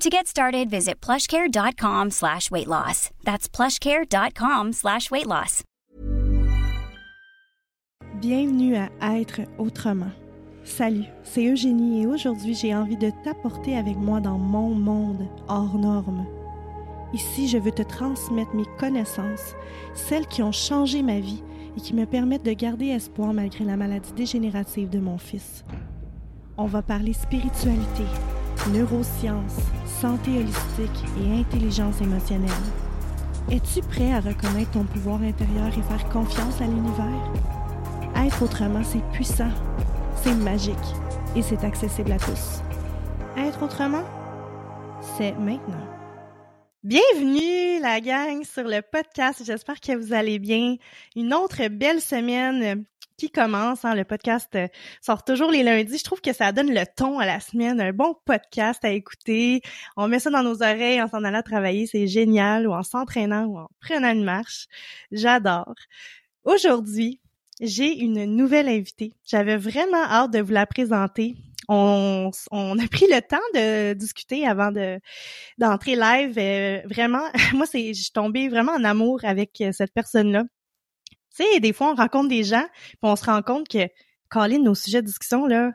To get started, visit plushcare.com slash weight loss. That's plushcare.com slash weight loss. Bienvenue à Être autrement. Salut, c'est Eugénie et aujourd'hui j'ai envie de t'apporter avec moi dans mon monde hors norme. Ici, je veux te transmettre mes connaissances, celles qui ont changé ma vie et qui me permettent de garder espoir malgré la maladie dégénérative de mon fils. On va parler spiritualité, neurosciences, santé holistique et intelligence émotionnelle. Es-tu prêt à reconnaître ton pouvoir intérieur et faire confiance à l'univers? Être autrement, c'est puissant, c'est magique et c'est accessible à tous. Être autrement, c'est maintenant. Bienvenue la gang sur le podcast. J'espère que vous allez bien. Une autre belle semaine qui commence. Hein. Le podcast euh, sort toujours les lundis. Je trouve que ça donne le ton à la semaine. Un bon podcast à écouter. On met ça dans nos oreilles en s'en allant travailler. C'est génial. Ou en s'entraînant ou en prenant une marche. J'adore. Aujourd'hui, j'ai une nouvelle invitée. J'avais vraiment hâte de vous la présenter. On, a pris le temps de discuter avant de d'entrer live. Euh, vraiment, moi, c'est, je suis tombée vraiment en amour avec euh, cette personne-là. Tu sais, des fois, on rencontre des gens, puis on se rend compte que, Colin, nos sujets de discussion, là,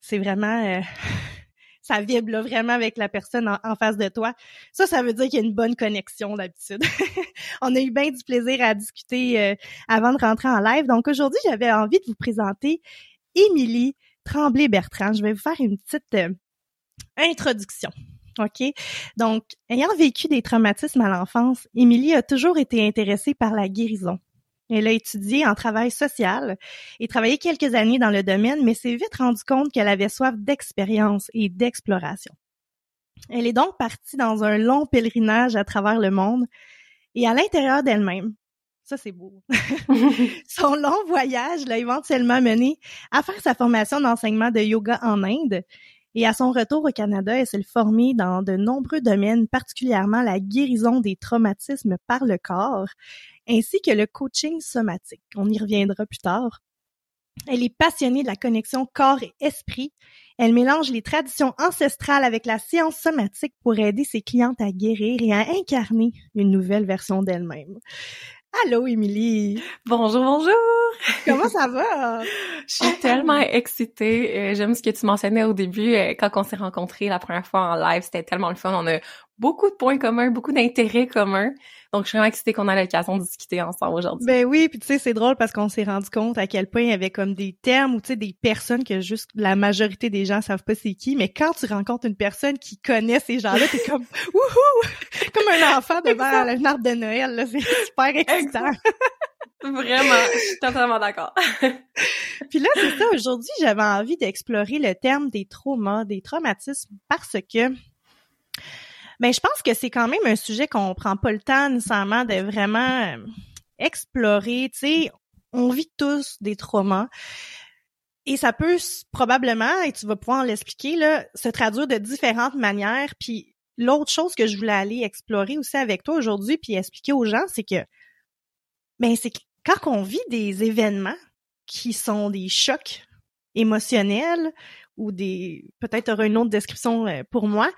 c'est vraiment... Euh, ça vibre là, vraiment avec la personne en, face de toi. Ça, ça veut dire qu'il y a une bonne connexion d'habitude. on a eu bien du plaisir à discuter euh, avant de rentrer en live. Donc aujourd'hui, j'avais envie de vous présenter Émilie Tremblay-Bertrand. Je vais vous faire une petite euh, introduction. OK? Donc, ayant vécu des traumatismes à l'enfance, Émilie a toujours été intéressée par la guérison. Elle a étudié en travail social et travaillé quelques années dans le domaine, mais s'est vite rendue compte qu'elle avait soif d'expérience et d'exploration. Elle est donc partie dans un long pèlerinage à travers le monde et à l'intérieur d'elle-même. Ça, c'est beau. Son long voyage l'a éventuellement mené à faire sa formation d'enseignement de yoga en Inde et à son retour au Canada, elle s'est formée dans de nombreux domaines, particulièrement la guérison des traumatismes par le corps, ainsi que le coaching somatique. On y reviendra plus tard. Elle est passionnée de la connexion corps et esprit. Elle mélange les traditions ancestrales avec la science somatique pour aider ses clientes à guérir et à incarner une nouvelle version d'elle-même. Allô, Émilie. Bonjour, bonjour. Comment ça va? Je suis tellement excitée. Euh, j'aime ce que tu mentionnais au début, euh, quand on s'est rencontrés la première fois en live. C'était tellement le fun. On a beaucoup de points communs, beaucoup d'intérêts communs. Donc, je suis vraiment excitée qu'on a l'occasion de discuter ensemble aujourd'hui. Ben oui, puis tu sais, c'est drôle parce qu'on s'est rendu compte à quel point il y avait comme des termes ou tu sais, des personnes que juste la majorité des gens savent pas c'est qui, mais quand tu rencontres une personne qui connaît ces gens-là, t'es comme wouhou! Comme un enfant devant un arbre de Noël, là. C'est super excitant. Vraiment, je suis totalement d'accord. Puis là, c'est ça, aujourd'hui, j'avais envie d'explorer le terme des traumas, des traumatismes, parce que ben, je pense que c'est quand même un sujet qu'on prend pas le temps nécessairement de vraiment euh, explorer. Tu sais, on vit tous des traumas. Et ça peut probablement, et tu vas pouvoir l'expliquer, là, se traduire de différentes manières. Puis l'autre chose que je voulais aller explorer aussi avec toi aujourd'hui, puis expliquer aux gens, c'est que ben c'est quand on vit des événements qui sont des chocs émotionnels ou des peut-être une autre description euh, pour moi,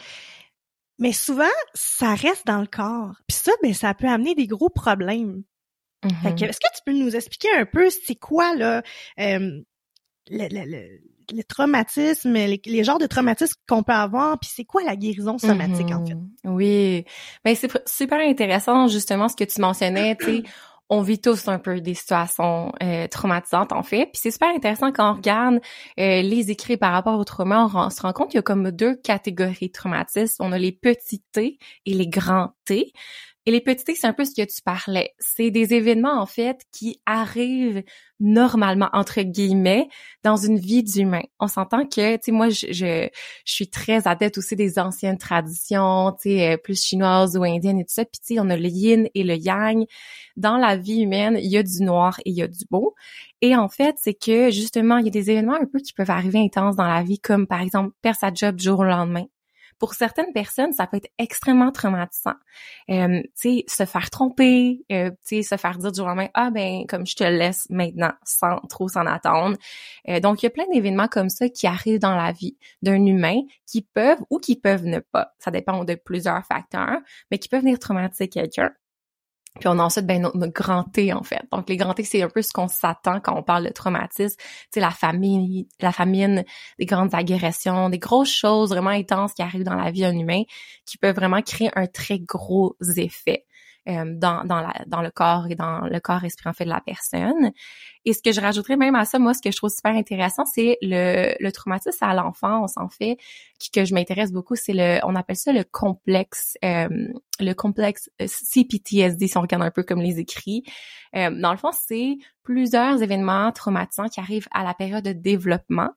mais souvent ça reste dans le corps. Puis ça, ben ça peut amener des gros problèmes. Mm-hmm. est-ce que tu peux nous expliquer un peu c'est quoi là euh, le, le, le, le traumatisme, les, les, genres de traumatismes qu'on peut avoir, puis c'est quoi la guérison somatique en fait? Mhm. Oui, ben c'est super intéressant justement ce que tu mentionnais, tu sais, on vit tous un peu des situations euh, traumatisantes en fait, puis c'est super intéressant quand on regarde euh, les écrits par rapport au trauma, on, se rend compte qu'il y a comme deux catégories de traumatismes, on a les petits T et les grands T. Et les petits c'est un peu ce que tu parlais. C'est des événements, en fait, qui arrivent normalement, entre guillemets, dans une vie d'humain. On s'entend que, tu sais, moi, je, je, suis très adepte aussi des anciennes traditions, tu sais, euh, plus chinoises ou indiennes et tout ça. Puis, tu sais, on a le yin et le yang. Dans la vie humaine, il y a du noir et il y a du beau. Et en fait, c'est que, justement, il y a des événements un peu qui peuvent arriver intenses dans la vie, comme, par exemple, perdre sa job du jour au lendemain pour certaines personnes, ça peut être extrêmement traumatisant. Euh, tu sais, se faire tromper, euh, tu sais, se faire dire du jour lendemain, ah ben, comme je te laisse maintenant, sans trop s'en attendre. Euh, donc, il y a plein d'événements comme ça qui arrivent dans la vie d'un humain qui peuvent ou qui peuvent ne pas. Ça dépend de plusieurs facteurs, mais qui peuvent venir traumatiser quelqu'un. Puis on a ensuite ben, notre, grand T, en fait. Donc, les grands T, c'est un peu ce qu'on s'attend quand on parle de traumatisme. Tu sais, la famine, la famine, des grandes agressions, des grosses choses vraiment intenses qui arrivent dans la vie d'un humain qui peuvent vraiment créer un très gros effet. Euh, dans, dans, le corps et dans le corps en fait de la personne. Et ce que je rajouterais même à ça, moi, ce que je trouve super intéressant, c'est le, le traumatisme à l'enfance, en fait, qui, que je m'intéresse beaucoup, c'est le, on appelle ça le complexe, euh, le complexe euh, CPTSD, si on regarde un peu comme les écrits. Euh, dans le fond, c'est plusieurs événements traumatisants qui arrivent à la période de développement.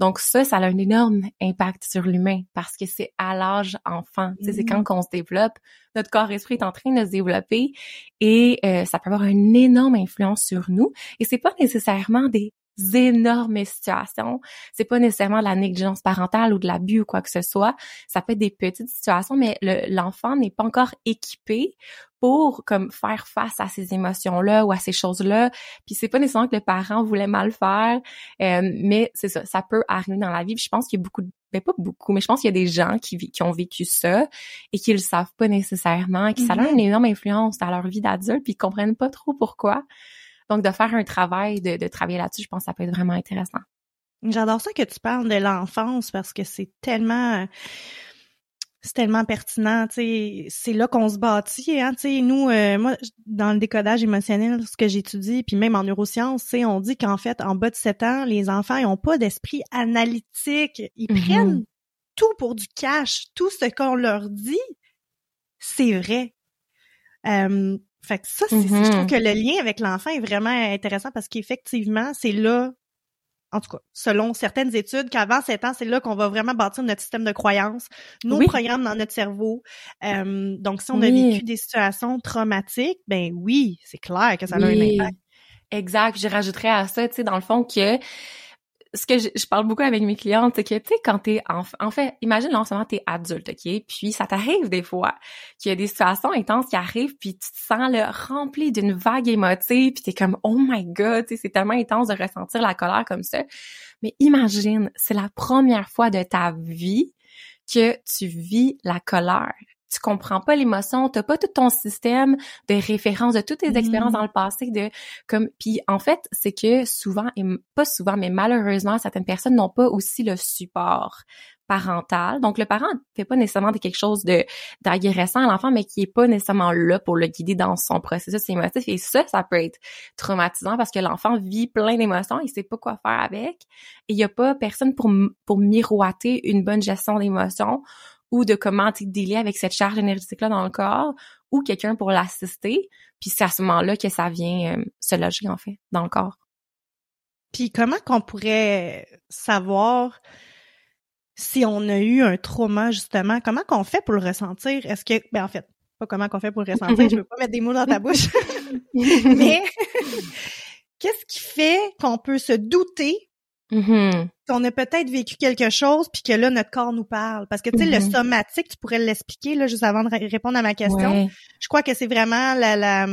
Donc ça, ça a un énorme impact sur l'humain parce que c'est à l'âge enfant. C'est mm-hmm. quand qu'on se développe, notre corps-esprit est en train de se développer et euh, ça peut avoir une énorme influence sur nous. Et c'est pas nécessairement des énormes situations. C'est pas nécessairement de la négligence parentale ou de l'abus ou quoi que ce soit. Ça peut être des petites situations, mais l'enfant n'est pas encore équipé pour comme faire face à ces émotions-là ou à ces choses-là. Puis c'est pas nécessairement que le parent voulait mal faire, euh, mais c'est ça, ça peut arriver dans la vie. Puis je pense qu'il y a beaucoup de ben pas beaucoup, mais je pense qu'il y a des gens qui, qui ont vécu ça et qui le savent pas nécessairement, et qui ça a mm-hmm. une énorme influence dans leur vie d'adulte, puis ils comprennent pas trop pourquoi. Donc, de faire un travail, de, de travailler là-dessus, je pense que ça peut être vraiment intéressant. J'adore ça que tu parles de l'enfance parce que c'est tellement c'est tellement pertinent, tu sais, c'est là qu'on se bâtit, hein, tu sais, nous, euh, moi, dans le décodage émotionnel, ce que j'étudie, puis même en neurosciences, tu on dit qu'en fait, en bas de 7 ans, les enfants, ils ont pas d'esprit analytique, ils mm-hmm. prennent tout pour du cash, tout ce qu'on leur dit, c'est vrai. Euh, fait que ça, c'est, je trouve mm-hmm. que le lien avec l'enfant est vraiment intéressant parce qu'effectivement, c'est là, en tout cas, selon certaines études, qu'avant 7 ans, c'est là qu'on va vraiment bâtir notre système de croyances, nos programmes dans notre cerveau. Euh, donc, si on a vécu des situations traumatiques, ben oui, c'est clair que ça a un impact. Exact. Je rajouterais à ça, tu sais, dans le fond, que ce que je, parle beaucoup avec mes clientes, c'est que, tu sais, quand t'es enfant, en fait, imagine là, en ce moment, t'es adulte, OK? Puis ça t'arrive des fois qu'il y a des situations intenses qui arrivent, puis tu te sens rempli d'une vague émotive, puis t'es comme, oh my God, c'est tellement intense de ressentir la colère comme ça. Mais imagine, c'est la première fois de ta vie que tu vis la colère tu comprends pas l'émotion, t'as pas tout ton système de référence de toutes tes expériences mm. dans le passé de comme puis en fait, c'est que souvent et pas souvent mais malheureusement certaines personnes n'ont pas aussi le support parental. Donc le parent fait pas nécessairement quelque chose de d'agressant à l'enfant mais qui est pas nécessairement là pour le guider dans son processus émotif et ça ça peut être traumatisant parce que l'enfant vit plein d'émotions, il sait pas quoi faire avec et il y a pas personne pour pour miroiter une bonne gestion d'émotions ou de comment dealer avec cette charge énergétique-là dans le corps ou quelqu'un pour l'assister. Puis c'est à ce moment-là que ça vient euh, se loger, en fait, dans le corps. Puis comment qu'on pourrait savoir si on a eu un trauma, justement? Comment qu'on fait pour le ressentir? Est-ce que, ben en fait, pas comment qu'on fait pour le ressentir, je veux pas mettre des mots dans ta bouche, mais qu'est-ce qui fait qu'on peut se douter Mm-hmm. On a peut-être vécu quelque chose puis que là notre corps nous parle parce que tu sais le mm-hmm. somatique tu pourrais l'expliquer là juste avant de répondre à ma question. Je crois que c'est vraiment la, la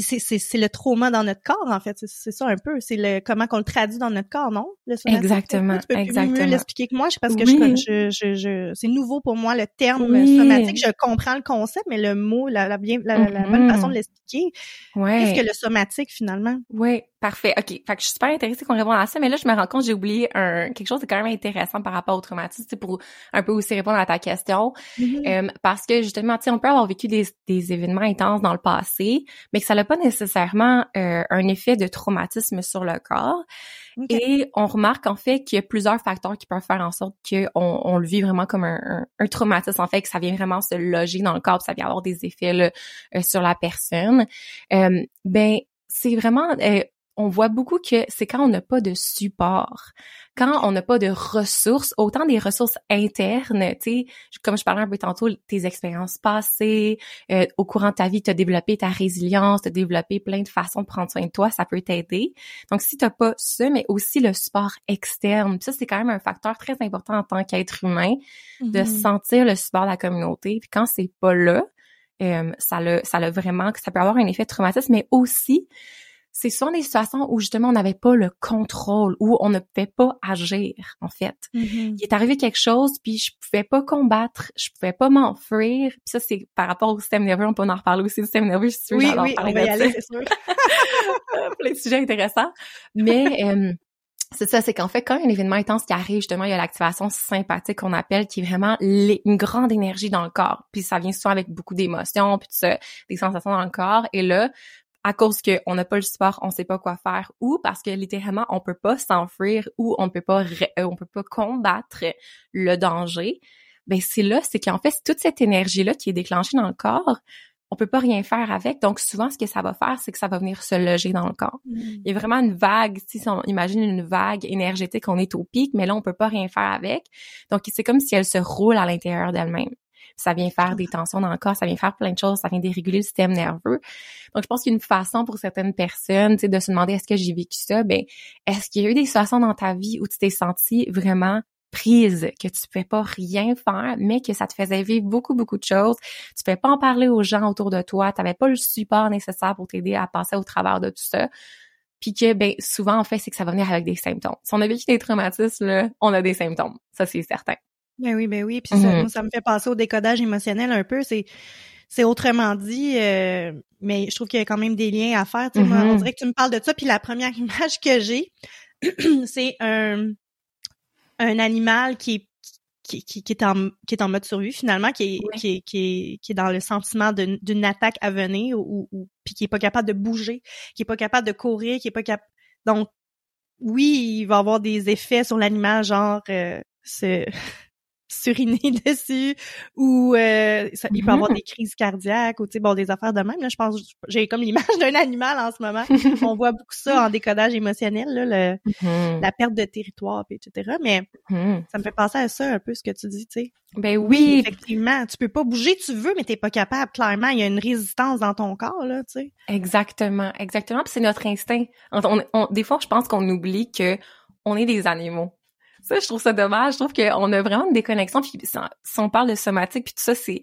c'est le trauma dans notre corps en fait. C'est ça un peu. C'est le comment qu'on le traduit dans notre corps non? Le exactement tu peux exactement. mieux l'expliquer que moi. Je sais parce que je, je, je, c'est nouveau pour moi le terme somatique. Je comprends le concept mais le mot la la, bien, la, bonne façon de l'expliquer ouais. qu'est-ce que le somatique finalement. Oui parfait. Ok. Fait que je suis super intéressée qu'on réponde à ça mais là je me rends compte j'ai oublié un quelque chose de quand même intéressant par rapport au traumatisme pour un peu aussi répondre à ta question. Mm-hmm. euh, parce que justement tu sais on peut avoir vécu des, des événements intenses dans le passé mais que ça pas nécessairement euh, un effet de traumatisme sur le corps. Et on remarque en fait qu'il y a plusieurs facteurs qui peuvent faire en sorte qu'on on le vit vraiment comme un, un, traumatisme, en fait, que ça vient vraiment se loger dans le corps, ça vient avoir des effets là, euh, sur la personne. Euh, ben, c'est vraiment on voit beaucoup que c'est quand on n'a pas de support, quand on n'a pas de ressources, autant des ressources internes, tu sais, comme je parlais un peu tantôt, tes expériences passées, euh, au courant de ta vie, tu as développé ta résilience, tu as développé plein de façons de prendre soin de toi, ça peut t'aider. Donc, si tu pas ça, mais aussi le support externe, ça, c'est quand même un facteur très important en tant qu'être humain, de mm-hmm. sentir le support de la communauté. Puis quand c'est pas là, euh, ça le ça le vraiment, ça peut avoir un effet traumatique, mais aussi c'est souvent des situations où justement on n'avait pas le contrôle, où on ne pouvait pas agir en fait. Mm-hmm. Il est arrivé quelque chose, puis je pouvais pas combattre, je pouvais pas m'enfuir. Puis ça c'est par rapport au système nerveux, on peut en reparler aussi du système nerveux, je suis oui, oui, on va y aller, c'est sûr. Plein de sujets intéressants. Mais euh, c'est ça, c'est qu'en fait, quand un événement intense qui arrive, justement, il y a l'activation sympathique qu'on appelle, qui est vraiment une grande énergie dans le corps. Puis ça vient souvent avec beaucoup d'émotions, puis tout ça, des sensations dans le corps. Et là, à cause qu'on n'a pas le support, on sait pas quoi faire, ou parce que littéralement on peut pas s'enfuir ou on peut pas euh, on peut pas combattre le danger. Ben c'est là, c'est qu'en fait toute cette énergie là qui est déclenchée dans le corps, on peut pas rien faire avec. Donc souvent ce que ça va faire, c'est que ça va venir se loger dans le corps. Mm. Il y a vraiment une vague, si on imagine une vague énergétique, on est au pic, mais là on peut pas rien faire avec. Donc c'est comme si elle se roule à l'intérieur d'elle-même ça vient faire des tensions dans le corps, ça vient faire plein de choses, ça vient déréguler le système nerveux. Donc, je pense qu'une façon pour certaines personnes, tu sais, de se demander est-ce que j'ai vécu ça, ben, est-ce qu'il y a eu des situations dans ta vie où tu t'es senti vraiment prise, que tu ne pouvais pas rien faire, mais que ça te faisait vivre beaucoup, beaucoup de choses? Tu ne pouvais pas en parler aux gens autour de toi, tu n'avais pas le support nécessaire pour t'aider à passer au travers de tout ça. Puis que, ben, souvent, en fait, c'est que ça va venir avec des symptômes. Si on a vécu des traumatismes, là, on a des symptômes. Ça, c'est certain. Ben oui, ben oui. Puis ça, mm-hmm. ça, me fait passer au décodage émotionnel un peu. C'est c'est autrement dit, euh, mais je trouve qu'il y a quand même des liens à faire. moi, on mm-hmm. dirait que tu me parles de ça. Puis la première image que j'ai, c'est un un animal qui est qui, qui, est en qui est en mode survie finalement qui est, qui, est, qui est qui est dans le sentiment d'une attaque à venir ou, ou puis qui est pas capable de bouger qui est pas capable de courir qui est pas capable donc oui il va avoir des effets sur l'animal genre euh, suriner dessus ou euh, ça, il peut avoir mm-hmm. des crises cardiaques ou tu sais bon des affaires de même là je pense j'ai comme l'image d'un animal en ce moment on voit beaucoup ça en décodage émotionnel là le, mm-hmm. la perte de territoire etc mais mm-hmm. ça me fait penser à ça un peu ce que tu dis tu sais ben oui. effectivement tu peux pas bouger tu veux mais t'es pas capable clairement il y a une résistance dans ton corps là tu sais exactement exactement c'est notre instinct des fois je pense qu'on oublie que on est des animaux ça, je trouve ça dommage. Je trouve qu'on a vraiment une déconnexion. Puis si on parle de somatique, puis tout ça, c'est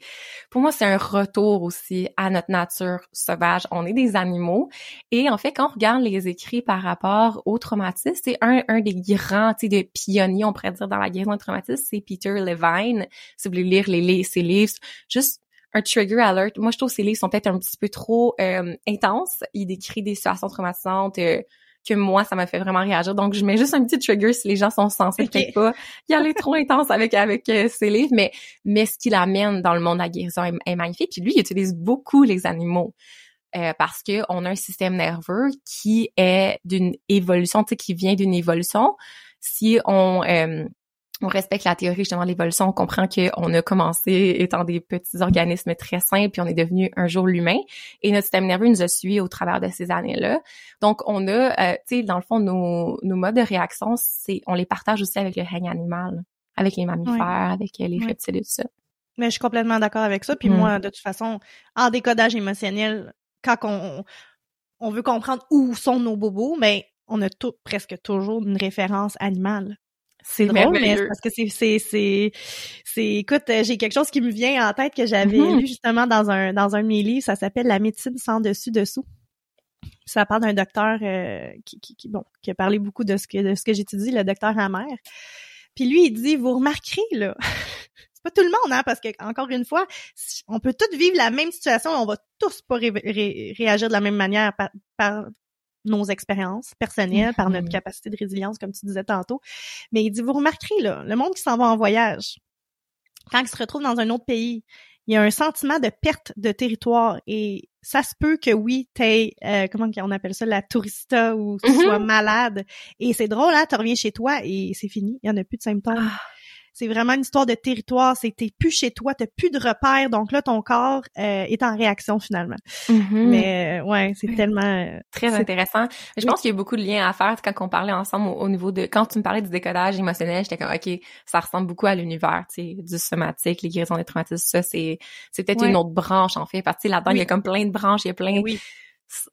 pour moi, c'est un retour aussi à notre nature sauvage. On est des animaux. Et en fait, quand on regarde les écrits par rapport au traumatisme, c'est un, un des grands, tu sais, des pionniers, on pourrait dire, dans la guérison du traumatisme, c'est Peter Levine. Si vous voulez lire les, ses livres, juste un trigger alert. Moi, je trouve que ces livres sont peut-être un petit peu trop euh, intenses. Il décrit des situations traumatisantes, euh, que moi, ça m'a fait vraiment réagir. Donc, je mets juste un petit trigger si les gens sont censés peut-être pas y aller trop intense avec avec euh, ses livres, mais mais ce qu'il amène dans le monde de la guérison est, magnifique. Puis lui, il utilise beaucoup les animaux. Euh, parce que on a un système nerveux qui est d'une évolution, tu sais, qui vient d'une évolution. Si on euh, on respecte la théorie justement de l'évolution, on comprend qu'on a commencé étant des petits organismes très simples, puis on est devenu un jour l'humain, et notre système nerveux nous a suivis au travers de ces années-là. Donc, on a, euh, tu sais, dans le fond, nos, nos modes de réaction, c'est, on les partage aussi avec le règne animal, avec les mammifères, avec les reptiles et tout ça. Mais je suis complètement d'accord avec ça. Puis mm. moi, de toute façon, en décodage émotionnel, quand on, on veut comprendre où sont nos bobos, mais on a tout, presque toujours une référence animale. C'est drôle, mais parce que c'est, c'est, c'est, c'est, écoute, euh, j'ai quelque chose qui me vient en tête que j'avais mm-hmm. lu justement dans un, dans un de mes livres, ça s'appelle La médecine sans dessus dessous. Ça parle d'un docteur euh, qui, qui, qui, bon, qui a parlé beaucoup de ce que de ce que j'étudie, le docteur Hammer. Puis lui, il dit, vous remarquerez, là, c'est pas tout le monde, hein, parce que, encore une fois, on peut tous vivre la même situation on va tous pas réagir de la même manière par, par nos expériences personnelles, par notre mm-hmm. capacité de résilience, comme tu disais tantôt. Mais il dit, vous remarquerez, là, le monde qui s'en va en voyage, quand il se retrouve dans un autre pays, il y a un sentiment de perte de territoire et ça se peut que oui, t'aies, euh, comment on appelle ça, la tourista ou tu mm-hmm. sois malade. Et c'est drôle, hein, tu reviens chez toi et c'est fini, il y en a plus de symptômes. Ah. C'est vraiment une histoire de territoire. C'est t'es plus chez toi, t'as plus de repères. Donc là, ton corps euh, est en réaction finalement. Mm-hmm. Mais euh, ouais, c'est tellement très intéressant. Je pense qu'il y a beaucoup de liens à faire quand on parlait ensemble au, niveau de quand tu me parlais du décodage émotionnel. J'étais comme ok, ça ressemble beaucoup à l'univers, tu sais, du somatique, les guérisons des traumatismes. Ça, c'est c'est peut-être une autre branche en fait. Parce que là-dedans, il y a comme plein de branches, il y a plein. Oui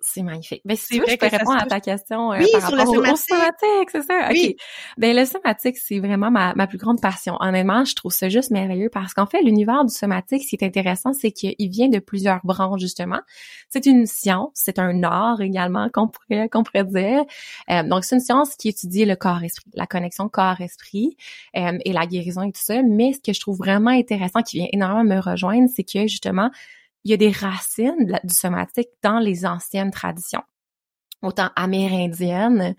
c'est magnifique. Ben, si tu veux, je peux répondre à ta question euh, oui, par sur rapport le somatique. au, somatique, c'est ça? Oui. OK. Ben, le somatique, c'est vraiment ma, ma plus grande passion. Honnêtement, je trouve ça juste merveilleux parce qu'en fait, l'univers du somatique, ce qui est intéressant, c'est qu'il vient de plusieurs branches, justement. C'est une science, c'est un art également qu'on pourrait, qu'on pourrait dire. Euh, donc, c'est une science qui étudie le corps-esprit, la connexion corps-esprit euh, et la guérison et tout ça. Mais ce que je trouve vraiment intéressant, qui vient énormément me rejoindre, c'est que, justement, il y a des racines du somatique dans les anciennes traditions autant amérindiennes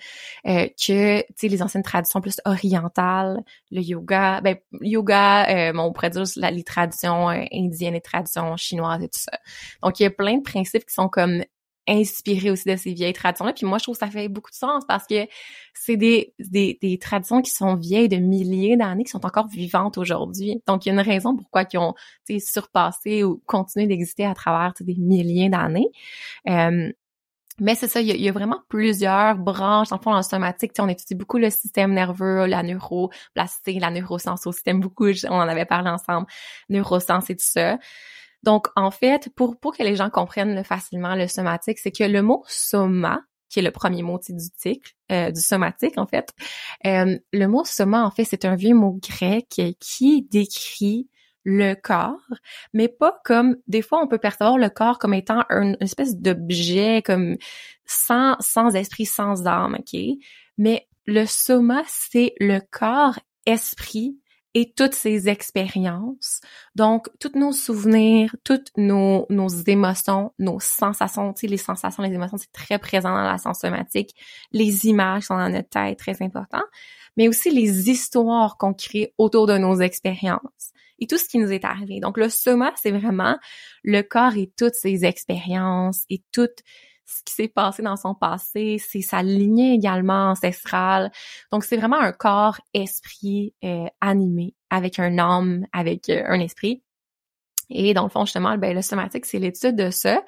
euh, que les anciennes traditions plus orientales, le yoga, ben yoga, euh, on pourrait dire la, les traditions euh, indiennes et traditions chinoises et tout ça. Donc il y a plein de principes qui sont comme inspiré aussi de ces vieilles traditions-là. Puis moi, je trouve que ça fait beaucoup de sens parce que c'est des, des, des traditions qui sont vieilles de milliers d'années, qui sont encore vivantes aujourd'hui. Donc, il y a une raison pourquoi ils ont surpassé ou continué d'exister à travers des milliers d'années. Euh, mais c'est ça, il y, a, vraiment plusieurs branches. En fond, en somatique, on étudie beaucoup le système nerveux, la neuroplasticité, la neuroscience au système, beaucoup, on en avait parlé ensemble, neuroscience et tout ça. Donc, en fait, pour, pour que les gens comprennent facilement le somatique, c'est que le mot soma, qui est le premier mot du ticle, euh, du somatique, en fait, euh, le mot soma, en fait, c'est un vieux mot grec qui décrit le corps, mais pas comme des fois on peut percevoir le corps comme étant une espèce d'objet comme sans sans esprit, sans âme, ok? Mais le soma, c'est le corps esprit et toutes ces expériences. Donc, tous nos souvenirs, toutes nos, nos émotions, nos sensations, tu sais, les sensations, les émotions, c'est très présent dans la sens somatique. Les images sont dans notre tête, très important. Mais aussi les histoires qu'on crée autour de nos expériences et tout ce qui nous est arrivé. Donc, le soma, c'est vraiment le corps et toutes ces expériences et toutes ce qui s'est passé dans son passé, c'est sa lignée également ancestrale. Donc c'est vraiment un corps esprit euh, animé avec un âme, avec euh, un esprit. Et dans le fond, justement, ben, le somatique, c'est l'étude de ça.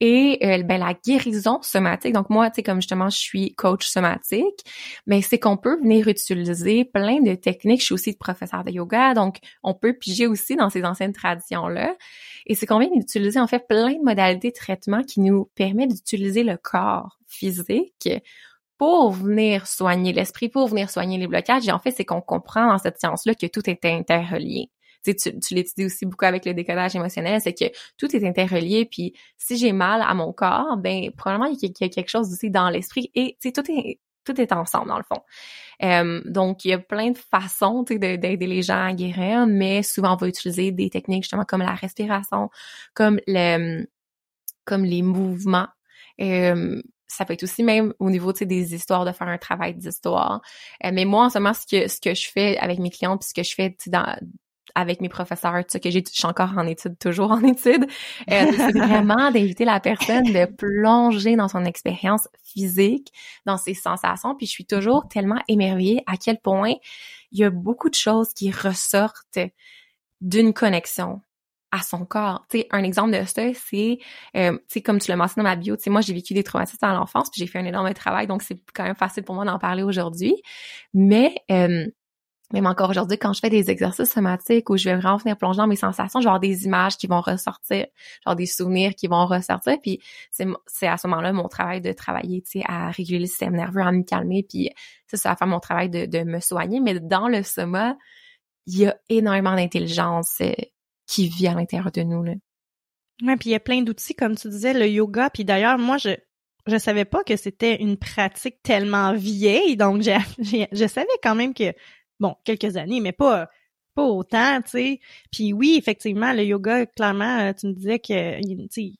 Et euh, ben, la guérison somatique, donc moi, tu sais, comme justement, je suis coach somatique, mais c'est qu'on peut venir utiliser plein de techniques. Je suis aussi professeur de yoga, donc on peut piger aussi dans ces anciennes traditions-là. Et c'est qu'on vient d'utiliser, en fait, plein de modalités de traitement qui nous permettent d'utiliser le corps physique pour venir soigner l'esprit, pour venir soigner les blocages. Et en fait, c'est qu'on comprend dans cette science-là que tout est interrelié tu, tu l'étudies aussi beaucoup avec le décodage émotionnel, c'est que tout est interrelié. Puis si j'ai mal à mon corps, ben probablement il y a, quelque chose aussi dans l'esprit. Et tu tout est tout est ensemble dans le fond. Euh, donc, il y a plein de façons d'aider les gens à guérir, mais souvent on va utiliser des techniques justement comme la respiration, comme le, comme les mouvements. Euh, ça peut être aussi même au niveau des histoires de faire un travail d'histoire. Euh, mais moi en ce moment ce que ce que je fais avec mes clients puis ce que je fais dans avec mes professeurs, tu sais, que j'ai, je suis encore en études, toujours en études, euh, c'est vraiment d'inviter la personne de plonger dans son expérience physique, dans ses sensations, puis je suis toujours tellement émerveillée à quel point il y a beaucoup de choses qui ressortent d'une connexion à son corps. Tu sais, un exemple de ça, c'est, euh, tu sais, comme tu l'as mentionné dans ma bio, tu sais, moi, j'ai vécu des traumatismes dans l'enfance, puis j'ai fait un énorme travail, donc c'est quand même facile pour moi d'en parler aujourd'hui. Mais euh, même encore aujourd'hui, quand je fais des exercices somatiques où je vais vraiment venir plonger dans mes sensations, je vais avoir des images qui vont ressortir, genre des souvenirs qui vont ressortir. Puis c'est à ce moment-là mon travail de travailler, tu sais, à réguler le système nerveux, à me calmer. Puis ça, ça va faire mon travail de, de me soigner. Mais dans le soma, il y a énormément d'intelligence euh, qui vit à l'intérieur de nous. Là. Ouais, puis il y a plein d'outils, comme tu disais, le yoga. Puis d'ailleurs, moi, je je savais pas que c'était une pratique tellement vieille, donc je savais quand même que, bon, quelques années, mais pas pas autant, tu sais. Puis oui, effectivement, le yoga, clairement, euh, tu me disais que, tu sais,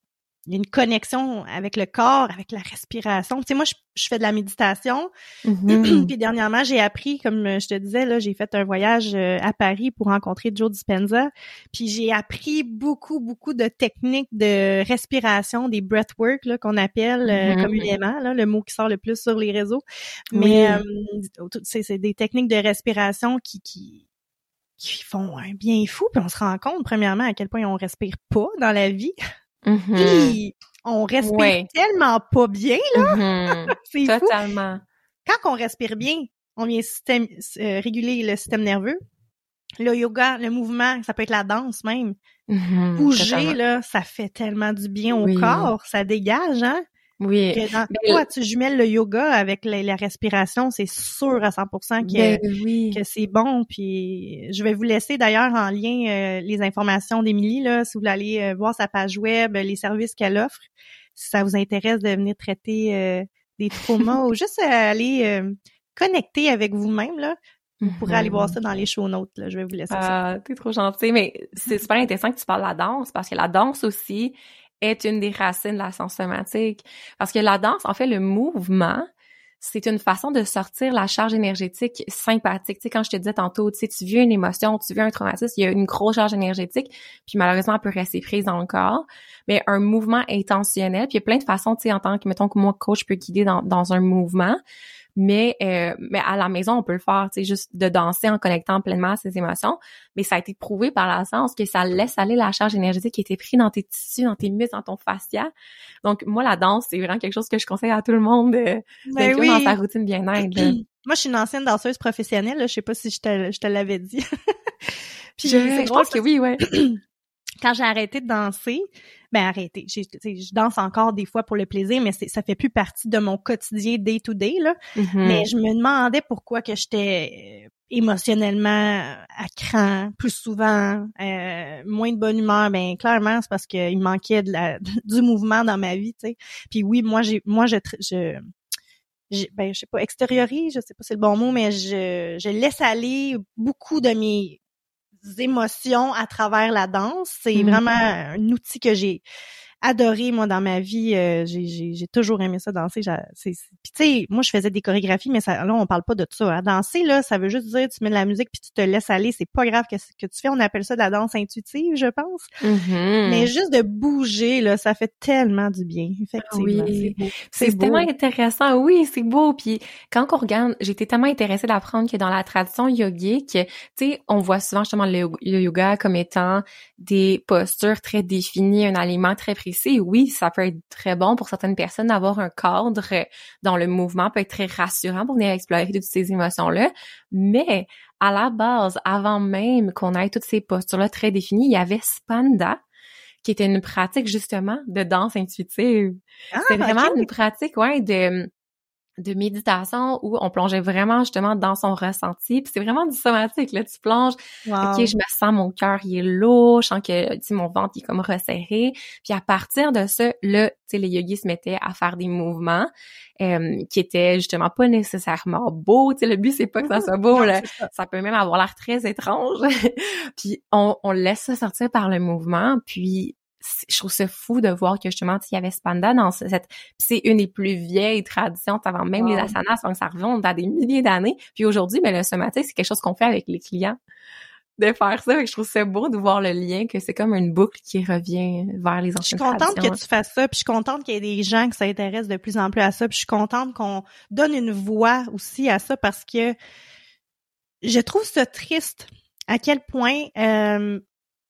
il y a une connexion avec le corps, avec la respiration. Tu sais, moi, je, fais de la méditation. Mm-hmm. puis dernièrement, j'ai appris, comme je te disais, là, j'ai fait un voyage euh, à Paris pour rencontrer Joe Dispenza. Puis j'ai appris beaucoup, beaucoup de techniques de respiration, des breathwork, là, qu'on appelle euh, mm-hmm. communément, là, le mot qui sort le plus sur les réseaux. Mais euh, c'est des techniques de respiration qui, qui qui font un bien fou, puis on se rend compte, premièrement, à quel point on respire pas dans la vie. Mm-hmm. on respire tellement pas bien, là. Mm-hmm. C'est Totalement. Quand on respire bien, on vient système, euh, réguler le système nerveux. Le yoga, le mouvement, ça peut être la danse même. Mm-hmm. Bouger, là, ça fait tellement du bien au corps, ça dégage, hein? Oui. Que toi, tu jumelles le yoga avec la, respiration, c'est sûr à 100% que, ben que c'est bon. Puis je vais vous laisser d'ailleurs en lien euh, les informations d'Émilie, là, si vous voulez aller euh, voir sa page web, les services qu'elle offre, si ça vous intéresse de venir traiter euh, des traumas ou juste aller connecter avec vous-même, là. Vous pourrez aller voir ça dans les show notes, là. Je vais vous laisser ah, ça. T'es trop gentil, mais c'est super intéressant que tu parles de la danse parce que la danse aussi, est une des racines de la science somatique. Parce que la danse, en fait, le mouvement, c'est une façon de sortir la charge énergétique sympathique. Tu sais, quand je te disais tantôt, tu sais, tu vis une émotion, tu vis un traumatisme, il y a une grosse charge énergétique, puis malheureusement, elle peut rester prise dans le corps. Mais un mouvement intentionnel, puis il y a plein de façons, tu sais, en tant que, mettons que moi, coach, je peux guider dans, dans un mouvement mais euh, mais à la maison on peut le faire tu sais juste de danser en connectant pleinement à ses émotions. Mais ça a été prouvé par la science que ça laisse aller la charge énergétique qui était prise dans tes tissus dans tes muscles dans ton fascia. Donc moi la danse c'est vraiment quelque chose que je conseille à tout le monde de, ben dans sa routine bien-être moi je suis une ancienne danseuse professionnelle là. je sais pas si je te je te l'avais dit. Puis je, je pense que oui ouais quand j'ai arrêté de danser, ben arrêté, je danse encore des fois pour le plaisir, mais ça fait plus partie de mon quotidien day to day là. Mm-hmm. Mais je me demandais pourquoi que j'étais euh, émotionnellement à cran plus souvent, euh, moins de bonne humeur. Ben clairement c'est parce qu'il manquait de la, du mouvement dans ma vie, tu sais. Puis oui, moi j'ai, moi je, je ben je sais pas extériorise, je sais pas si c'est le bon mot, mais je, je laisse aller beaucoup de mes émotions à travers la danse. C'est mmh. vraiment un outil que j'ai adoré moi dans ma vie. Euh, j'ai toujours aimé ça danser. Puis tu sais, moi je faisais des chorégraphies, mais ça, là on parle pas de ça. Hein. Danser là, ça veut juste dire tu mets de la musique puis tu te laisses aller. C'est pas grave que que tu fais. On appelle ça de la danse intuitive, je pense. Mm-hmm. Mais juste de bouger là, ça fait tellement du bien. Effectivement. Oui. C'est tellement intéressant. Oui, c'est beau. Puis quand on regarde, j'étais tellement intéressée d'apprendre que dans la tradition yogique, tu sais, on voit souvent justement le yoga comme étant des postures très définies, un aliment très précis. Oui, ça peut être très bon pour certaines personnes d'avoir un cadre dans le mouvement, peut être très rassurant pour venir explorer toutes ces émotions-là. Mais à la base, avant même qu'on ait toutes ces postures-là très définies, il y avait Spanda, qui était une pratique justement de danse intuitive. Ah, c'est vraiment une pratique, ouais, de de méditation où on plongeait vraiment justement dans son ressenti. Puis c'est vraiment du somatique, là. Tu plonges, OK, je me sens, mon cœur, il est lourd, je sens que, tu sais, mon ventre, il est comme resserré. Puis à partir de ça, là, tu sais, les yogis se mettaient à faire des mouvements euh, qui étaient justement pas nécessairement beaux. Tu sais, le but, c'est pas que ça soit beau, là. Ça. peut même avoir l'air très étrange. puis on, on laisse ça sortir par le mouvement, puis je trouve ça fou de voir que justement il y avait Spanda dans cette c'est une des plus vieilles traditions avant même les asanas donc ça remonte à des milliers d'années. Puis aujourd'hui ben le somatique c'est quelque chose qu'on fait avec les clients de faire ça. Je trouve ça beau de voir le lien que c'est comme une boucle qui revient vers les anciennes Je suis contente que tu fasses ça puis je suis contente qu'il y ait des gens qui s'intéressent de plus en plus à ça puis je suis contente qu'on donne une voix aussi à ça parce que je trouve ça triste à quel point euh,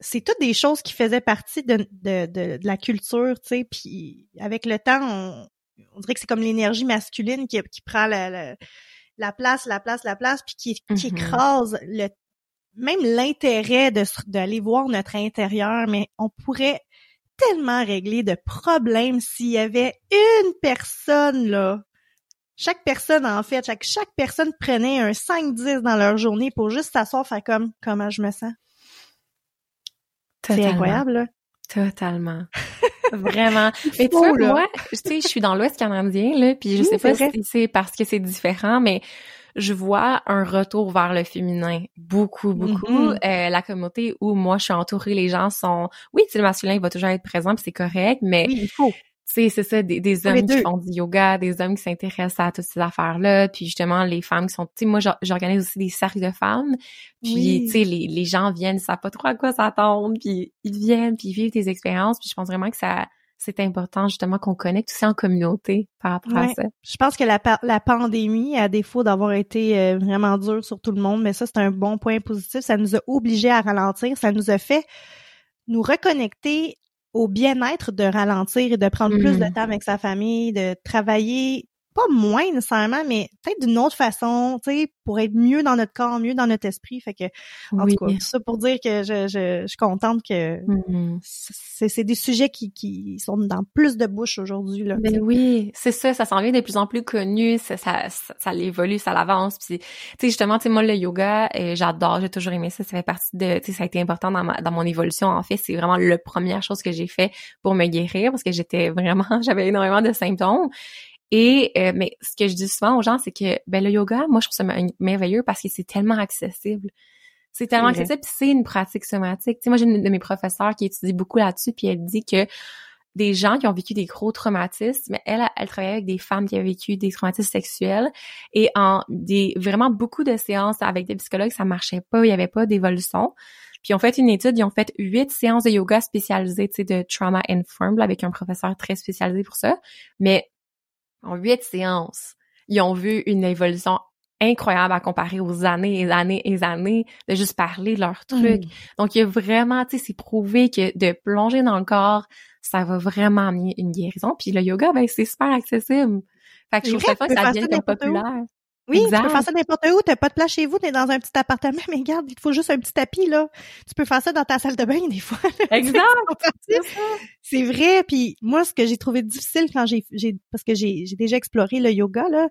c'est toutes des choses qui faisaient partie de, de, de, la culture, tu sais, puis avec le temps, on, on dirait que c'est comme l'énergie masculine qui, qui prend la, la, place, la place, la place, puis qui, qui mm-hmm. écrase le même l'intérêt de d'aller voir notre intérieur, mais on pourrait tellement régler de problèmes s'il y avait une personne là. Chaque personne en fait, chaque chaque personne prenait un 5-10 dans leur journée pour juste s'asseoir faire comme comment je me sens? C'est incroyable, là. Totalement. Vraiment. Mais tu vois, moi, tu sais, je suis dans l'Ouest canadien, là, puis je sais pas si c'est parce que c'est différent, mais je vois un retour vers le féminin. Beaucoup, beaucoup. Mm-hmm. Euh, la communauté où moi, je suis entourée, les gens sont... Oui, le masculin, il va toujours être présent, puis c'est correct, mais... Oui, il faut c'est ça, des, hommes qui font du yoga, des hommes qui s'intéressent à toutes ces affaires-là, puis justement les femmes qui sont, tu sais, moi j'organise aussi des cercles de femmes, puis tu sais les, les gens viennent, ils savent pas trop à quoi s'attendre, puis ils viennent, puis ils vivent des expériences, puis je pense vraiment que ça c'est important justement qu'on connecte aussi en communauté par rapport à ça. Je pense que la, la pandémie, à défaut d'avoir été euh, vraiment dure sur tout le monde, mais ça c'est un bon point positif, ça nous a obligés à ralentir, ça nous a fait nous reconnecter au bien-être de ralentir et de prendre plus de mmh. temps avec sa famille, de travailler pas moins nécessairement, mais peut-être d'une autre façon, tu sais, pour être mieux dans notre corps, mieux dans notre esprit. Fait que, en tout cas, ça pour dire que je, je, je suis contente que mm-hmm. c'est des sujets qui, qui sont dans plus de bouches aujourd'hui. Là, ben oui, c'est ça, ça s'en vient de plus en plus connu, ça, ça, ça, l'évolue, ça l'avance. Puis, tu sais, justement, tu sais, moi, le yoga, euh, j'adore, j'ai toujours aimé ça, ça fait partie de, tu sais, ça a été important dans, ma, dans mon évolution. En fait, c'est vraiment la première chose que j'ai fait pour me guérir parce que j'étais vraiment, j'avais énormément de symptômes. Et euh, mais ce que je dis souvent aux gens, c'est que ben le yoga, moi je trouve ça merveilleux parce que c'est tellement accessible. C'est tellement accessible, c'est une pratique somatique. Tu sais, moi j'ai une de mes professeurs qui étudie beaucoup là-dessus, puis elle dit que des gens qui ont vécu des gros traumatismes, elle, elle travaillait avec des femmes qui avaient vécu des traumatismes sexuels et en des vraiment beaucoup de séances avec des psychologues, ça marchait pas, il y avait pas d'évolution. Puis ils ont fait une étude, ils ont fait huit séances de yoga spécialisées, tu sais, de trauma informed avec un professeur très spécialisé pour ça. Mais en huit séances, ils ont vu une évolution incroyable à comparer aux années et années et années de juste parler de leur truc. Mm. Donc, il y a vraiment, tu sais, c'est prouvé que de plonger dans le corps, ça va vraiment amener une guérison. Puis le yoga, ben, c'est super accessible. Fait que je trouve ça que ça devient populaire. Oui, tu peux faire ça n'importe où. T'as pas de place chez vous, t'es dans un petit appartement, mais regarde, il te faut juste un petit tapis, là. Tu peux faire ça dans ta salle de bain, des fois. Exact. c'est vrai. Puis moi, ce que j'ai trouvé difficile quand j'ai, parce que j'ai, déjà exploré le yoga, là,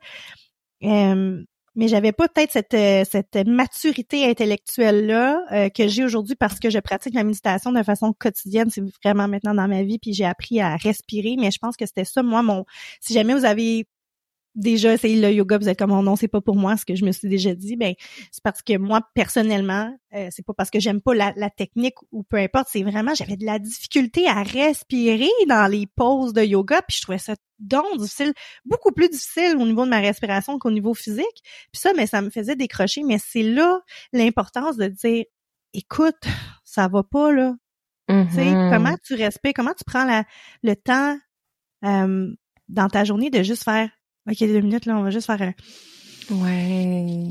euh, mais j'avais pas peut-être cette, euh, cette maturité intellectuelle là euh, que j'ai aujourd'hui parce que je pratique la méditation de façon quotidienne. C'est vraiment maintenant dans ma vie, puis j'ai appris à respirer. Mais je pense que c'était ça, moi, mon. Si jamais vous avez déjà essayé le yoga, vous êtes comme oh non, c'est pas pour moi, ce que je me suis déjà dit, ben c'est parce que moi personnellement, euh, c'est pas parce que j'aime pas la, technique ou peu importe, c'est vraiment j'avais de la difficulté à respirer dans les poses de yoga, puis je trouvais ça donc difficile, beaucoup plus difficile au niveau de ma respiration qu'au niveau physique. Puis ça, mais ça me faisait décrocher, mais c'est là l'importance de dire écoute, ça va pas là. Tu sais, mm-hmm. comment tu respires, comment tu prends la, le temps euh, dans ta journée de juste faire OK, deux minutes, là, on va juste faire un... Ouais.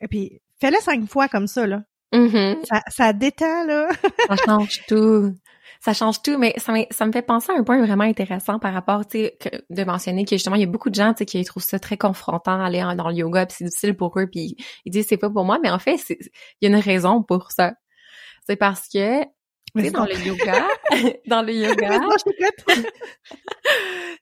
Et puis, fais-le cinq fois comme ça, là. Mm-hmm. ça, ça détend, là. ça change tout. Ça change tout, mais ça, ça me fait penser à un point vraiment intéressant par rapport, tu sais, de mentionner que justement, il y a beaucoup de gens, tu sais, qui trouvent ça très confrontant, aller dans le yoga, puis c'est difficile pour eux, puis ils disent c'est pas pour moi, mais en fait, il y a une raison pour ça. C'est parce que dans le yoga, dans le yoga,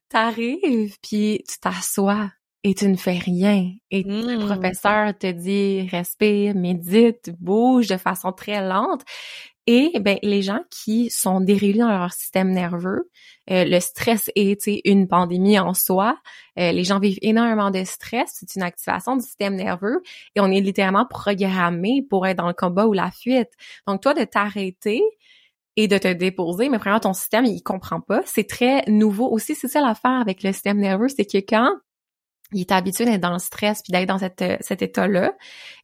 t'arrives puis tu t'assois et tu ne fais rien. Et le mmh. professeur te dit respire, médite, bouge de façon très lente. Et ben les gens qui sont dérégulés dans leur système nerveux, euh, le stress est une pandémie en soi. Euh, les gens vivent énormément de stress, c'est une activation du système nerveux et on est littéralement programmé pour être dans le combat ou la fuite. Donc toi de t'arrêter et de te déposer, mais vraiment ton système, il comprend pas. C'est très nouveau aussi. C'est ça l'affaire avec le système nerveux, c'est que quand il est habitué d'être dans le stress puis d'être dans cette, cet état-là,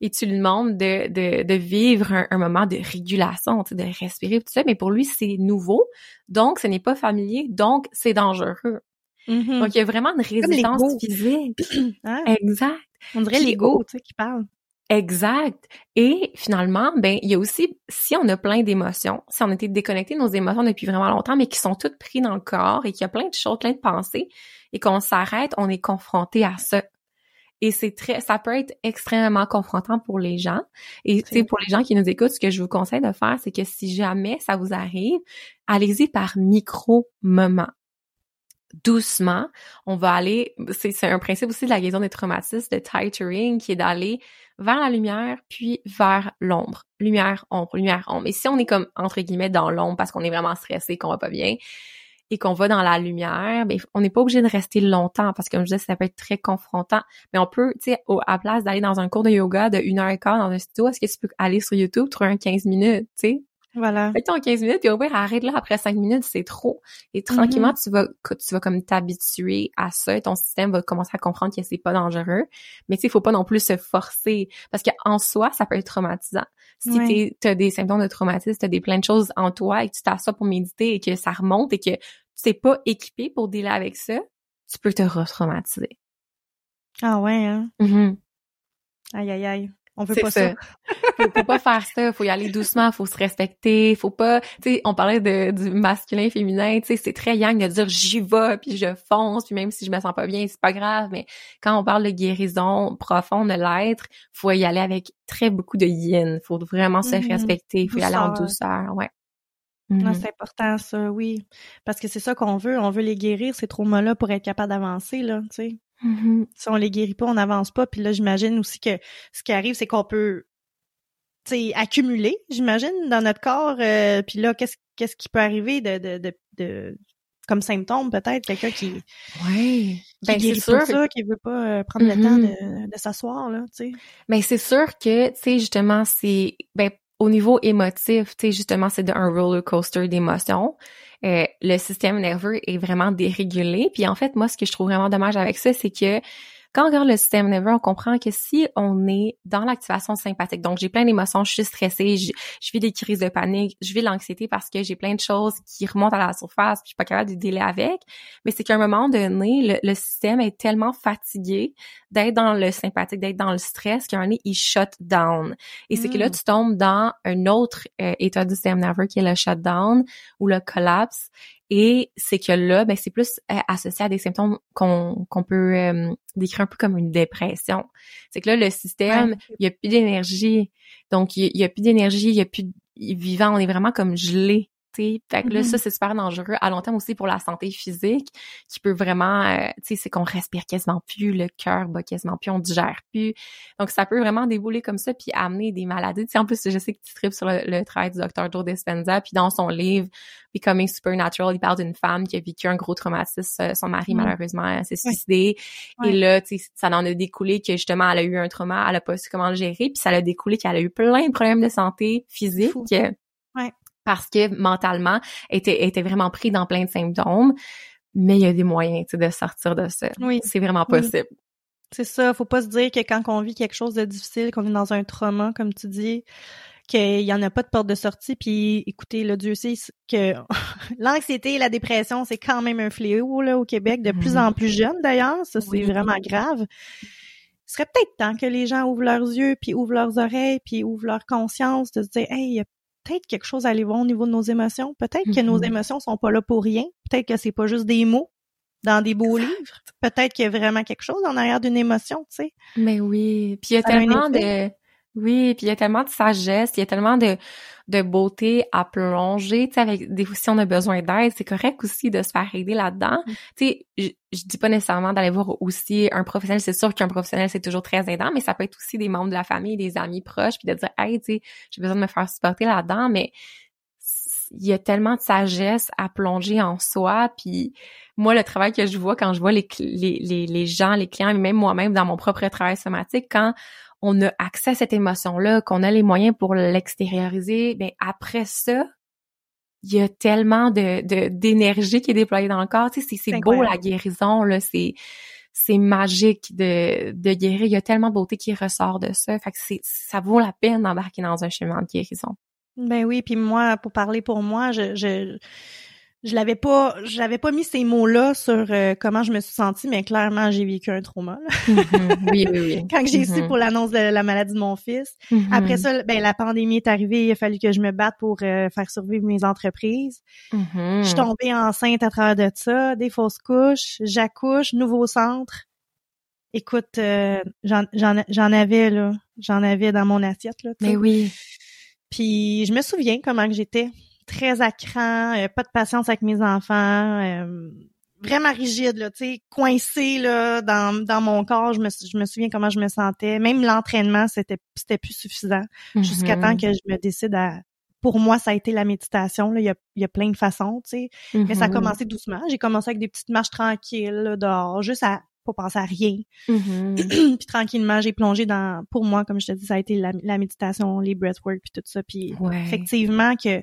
et tu lui demandes de, de, de vivre un, moment de régulation, de respirer tout ça, mais pour lui, c'est nouveau, donc ce n'est pas familier, donc c'est dangereux. Mm-hmm. Donc, il y a vraiment une résistance physique. Hein? Exact. On dirait l'ego, tu sais, qui parle. Exact. Et finalement, ben il y a aussi si on a plein d'émotions, si on était déconnecté de nos émotions depuis vraiment longtemps, mais qui sont toutes prises dans le corps et qu'il y a plein de choses, plein de pensées, et qu'on s'arrête, on est confronté à ça. Et c'est très, ça peut être extrêmement confrontant pour les gens. Et c'est pour les gens qui nous écoutent, ce que je vous conseille de faire, c'est que si jamais ça vous arrive, allez-y par micro moments doucement, on va aller, c'est un principe aussi de la guérison des traumatismes, de titering, qui est d'aller vers la lumière, puis vers l'ombre. Lumière, ombre, lumière, ombre. Et si on est comme, entre guillemets, dans l'ombre parce qu'on est vraiment stressé, qu'on va pas bien, et qu'on va dans la lumière, ben, on n'est pas obligé de rester longtemps parce que comme je disais, ça peut être très confrontant. Mais on peut, tu sais, à place d'aller dans un cours de yoga de une heure et quart dans un studio, est-ce que tu peux aller sur YouTube, trouver un 15 minutes, tu sais? Voilà. Fais ton 15 minutes, puis au pire, arrête là après 5 minutes, c'est trop. Et tranquillement, Mm-hmm. tu vas, tu vas comme t'habituer à ça. Ton système va commencer à comprendre que c'est pas dangereux. Mais tu sais, il faut pas non plus se forcer. Parce qu'en soi, ça peut être traumatisant. Si Ouais. t'es, t'as des symptômes de traumatisme, t'as des plein de choses en toi et que tu t'assois pour méditer et que ça remonte et que tu t'es pas équipé pour dealer avec ça, tu peux te retraumatiser. Ah ouais, hein? Mhm. Aïe, aïe, aïe. On C'est pas ça. ça. faut, faut pas faire ça, faut y aller doucement, faut se respecter, faut pas, tu sais, on parlait de du masculin féminin, tu sais, c'est très yang de dire j'y vais puis je fonce puis même si je me sens pas bien, c'est pas grave, mais quand on parle de guérison profonde de l'être, faut y aller avec très beaucoup de yin, faut vraiment se Mhm. respecter, faut y aller en Douceur. ouais. Non, Mhm. c'est important, ça, oui. Parce que c'est ça qu'on veut. On veut les guérir, ces traumas-là, pour être capable d'avancer, là, tu sais. Mhm. Si on les guérit pas, on n'avance pas. Puis là, j'imagine aussi que ce qui arrive, c'est qu'on peut, tu sais, accumuler, j'imagine, dans notre corps. euh, puis là, qu'est-ce qu'est-ce qui peut arriver de, de, de, de- comme symptôme, peut-être, quelqu'un qui, Ouais. qui Ben, c'est guérit sûr. pas ça, qui veut pas euh, prendre le temps de, de s'asseoir, là, tu sais. Ben c'est sûr que tu sais justement c'est ben au niveau émotif, tu sais justement c'est de- un roller coaster d'émotions. Euh, le système nerveux est vraiment dérégulé. Puis en fait, moi ce que je trouve vraiment dommage avec ça, c'est que quand on regarde le système nerveux, on comprend que si on est dans l'activation sympathique, donc j'ai plein d'émotions, je suis stressée, je, je vis des crises de panique, je vis de l'anxiété parce que j'ai plein de choses qui remontent à la surface, puis je suis pas capable de dealer avec, mais c'est qu'à un moment donné, le, le système est tellement fatigué d'être dans le sympathique, d'être dans le stress, qu'à un moment donné, il shut down. Et c'est que là, Mm. tu tombes dans un autre euh, état du système nerveux qui est le shutdown ou le collapse. Et c'est que là, ben, c'est plus euh, associé à des symptômes qu'on qu'on peut euh, décrire un peu comme une dépression. C'est que là, le système, Ouais. il y a plus d'énergie. Donc, il y a- a, plus d'énergie, il y a plus de vivant. On est vraiment comme gelé. T'sais. Fait que là, Mhm. ça, c'est super dangereux à long terme aussi pour la santé physique, qui peut vraiment, euh, tu sais, c'est qu'on respire quasiment plus, le cœur bat quasiment plus, on digère plus. Donc, ça peut vraiment débouler comme ça, puis amener des maladies. Tu sais, en plus, je sais que tu tripes sur le, le travail du docteur Joe Dispenza, puis dans son livre Becoming Supernatural, il parle d'une femme qui a vécu un gros traumatisme. Son mari, Mhm. malheureusement, s'est suicidé. Et là, tu sais, ça en a découlé que justement, elle a eu un trauma, elle a pas su comment le gérer, puis ça a découlé qu'elle a eu plein de problèmes de santé physique. Fou. Parce que mentalement, elle était, était vraiment pris dans plein de symptômes. Mais il y a des moyens, de sortir de ça. Oui. C'est vraiment Oui. possible. C'est ça, faut pas se dire que quand on vit quelque chose de difficile, qu'on est dans un trauma, comme tu dis, qu'il y en a pas de porte de sortie. Puis, écoutez, le Dieu sait que l'anxiété et la dépression, c'est quand même un fléau là au Québec, de plus en plus jeune d'ailleurs. Ça, c'est Oui. vraiment grave. Ce serait peut-être temps que les gens ouvrent leurs yeux, puis ouvrent leurs oreilles, puis ouvrent leur conscience, de se dire, hey, il y a peut-être quelque chose à aller voir au niveau de nos émotions. Peut-être que nos Mhm. émotions sont pas là pour rien. Peut-être que c'est pas juste des mots dans des beaux livres. Peut-être qu'il y a vraiment quelque chose en arrière d'une émotion, tu sais. Mais oui, puis il y a Ça a un tellement de. Oui, puis il y a tellement de sagesse, il y a tellement de de beauté à plonger, tu sais avec des si on a besoin d'aide, c'est correct aussi de se faire aider là-dedans. Mm. Tu sais, je, je dis pas nécessairement d'aller voir aussi un professionnel, c'est sûr qu'un professionnel c'est toujours très aidant, mais ça peut être aussi des membres de la famille, des amis proches puis de dire "Hey, tu sais, j'ai besoin de me faire supporter là-dedans", mais il y a tellement de sagesse à plonger en soi puis moi le travail que je vois quand je vois les les les, les gens les clients et même moi-même dans mon propre travail somatique quand on a accès à cette émotion là qu'on a les moyens pour l'extérioriser ben après ça il y a tellement de de- d'énergie qui est déployée dans le corps tu sais c'est beau la guérison là c'est c'est magique de, de guérir. Il y a tellement de beauté qui ressort de ça. Fait que c'est, ça vaut la peine d'embarquer dans un chemin de guérison. Ben oui, puis moi, pour parler pour moi, je je, je l'avais pas, j'avais pas mis ces mots-là sur euh, comment je me suis sentie, mais clairement, j'ai vécu un trauma. là. oui, oui, oui. Quand j'ai su Mhm. pour l'annonce de la maladie de mon fils. Mhm. Après ça, ben la pandémie est arrivée, il a fallu que je me batte pour euh, faire survivre mes entreprises. Je suis tombée enceinte à travers de ça, des fausses couches, j'accouche, nouveau centre. Écoute, euh, j'en j'en j'en avais là, j'en avais dans mon assiette là. Mais oui. Puis je me souviens comment que j'étais très à cran, euh, pas de patience avec mes enfants, euh, vraiment rigide, là, tu sais, coincée là, dans, dans mon corps. Je me, je me souviens comment je me sentais. Même l'entraînement, c'était c'était plus suffisant. Jusqu'à temps Mm-hmm. que je me décide à... Pour moi, ça a été la méditation. Là. Il, y a, il y a plein de façons, tu sais. Mais ça a Mhm. commencé doucement. J'ai commencé avec des petites marches tranquilles là, dehors, juste à pas penser à rien. Mhm. puis tranquillement, j'ai plongé dans... Pour moi, comme je te dis, ça a été la, la méditation, les breathwork, puis tout ça. Puis Ouais. effectivement que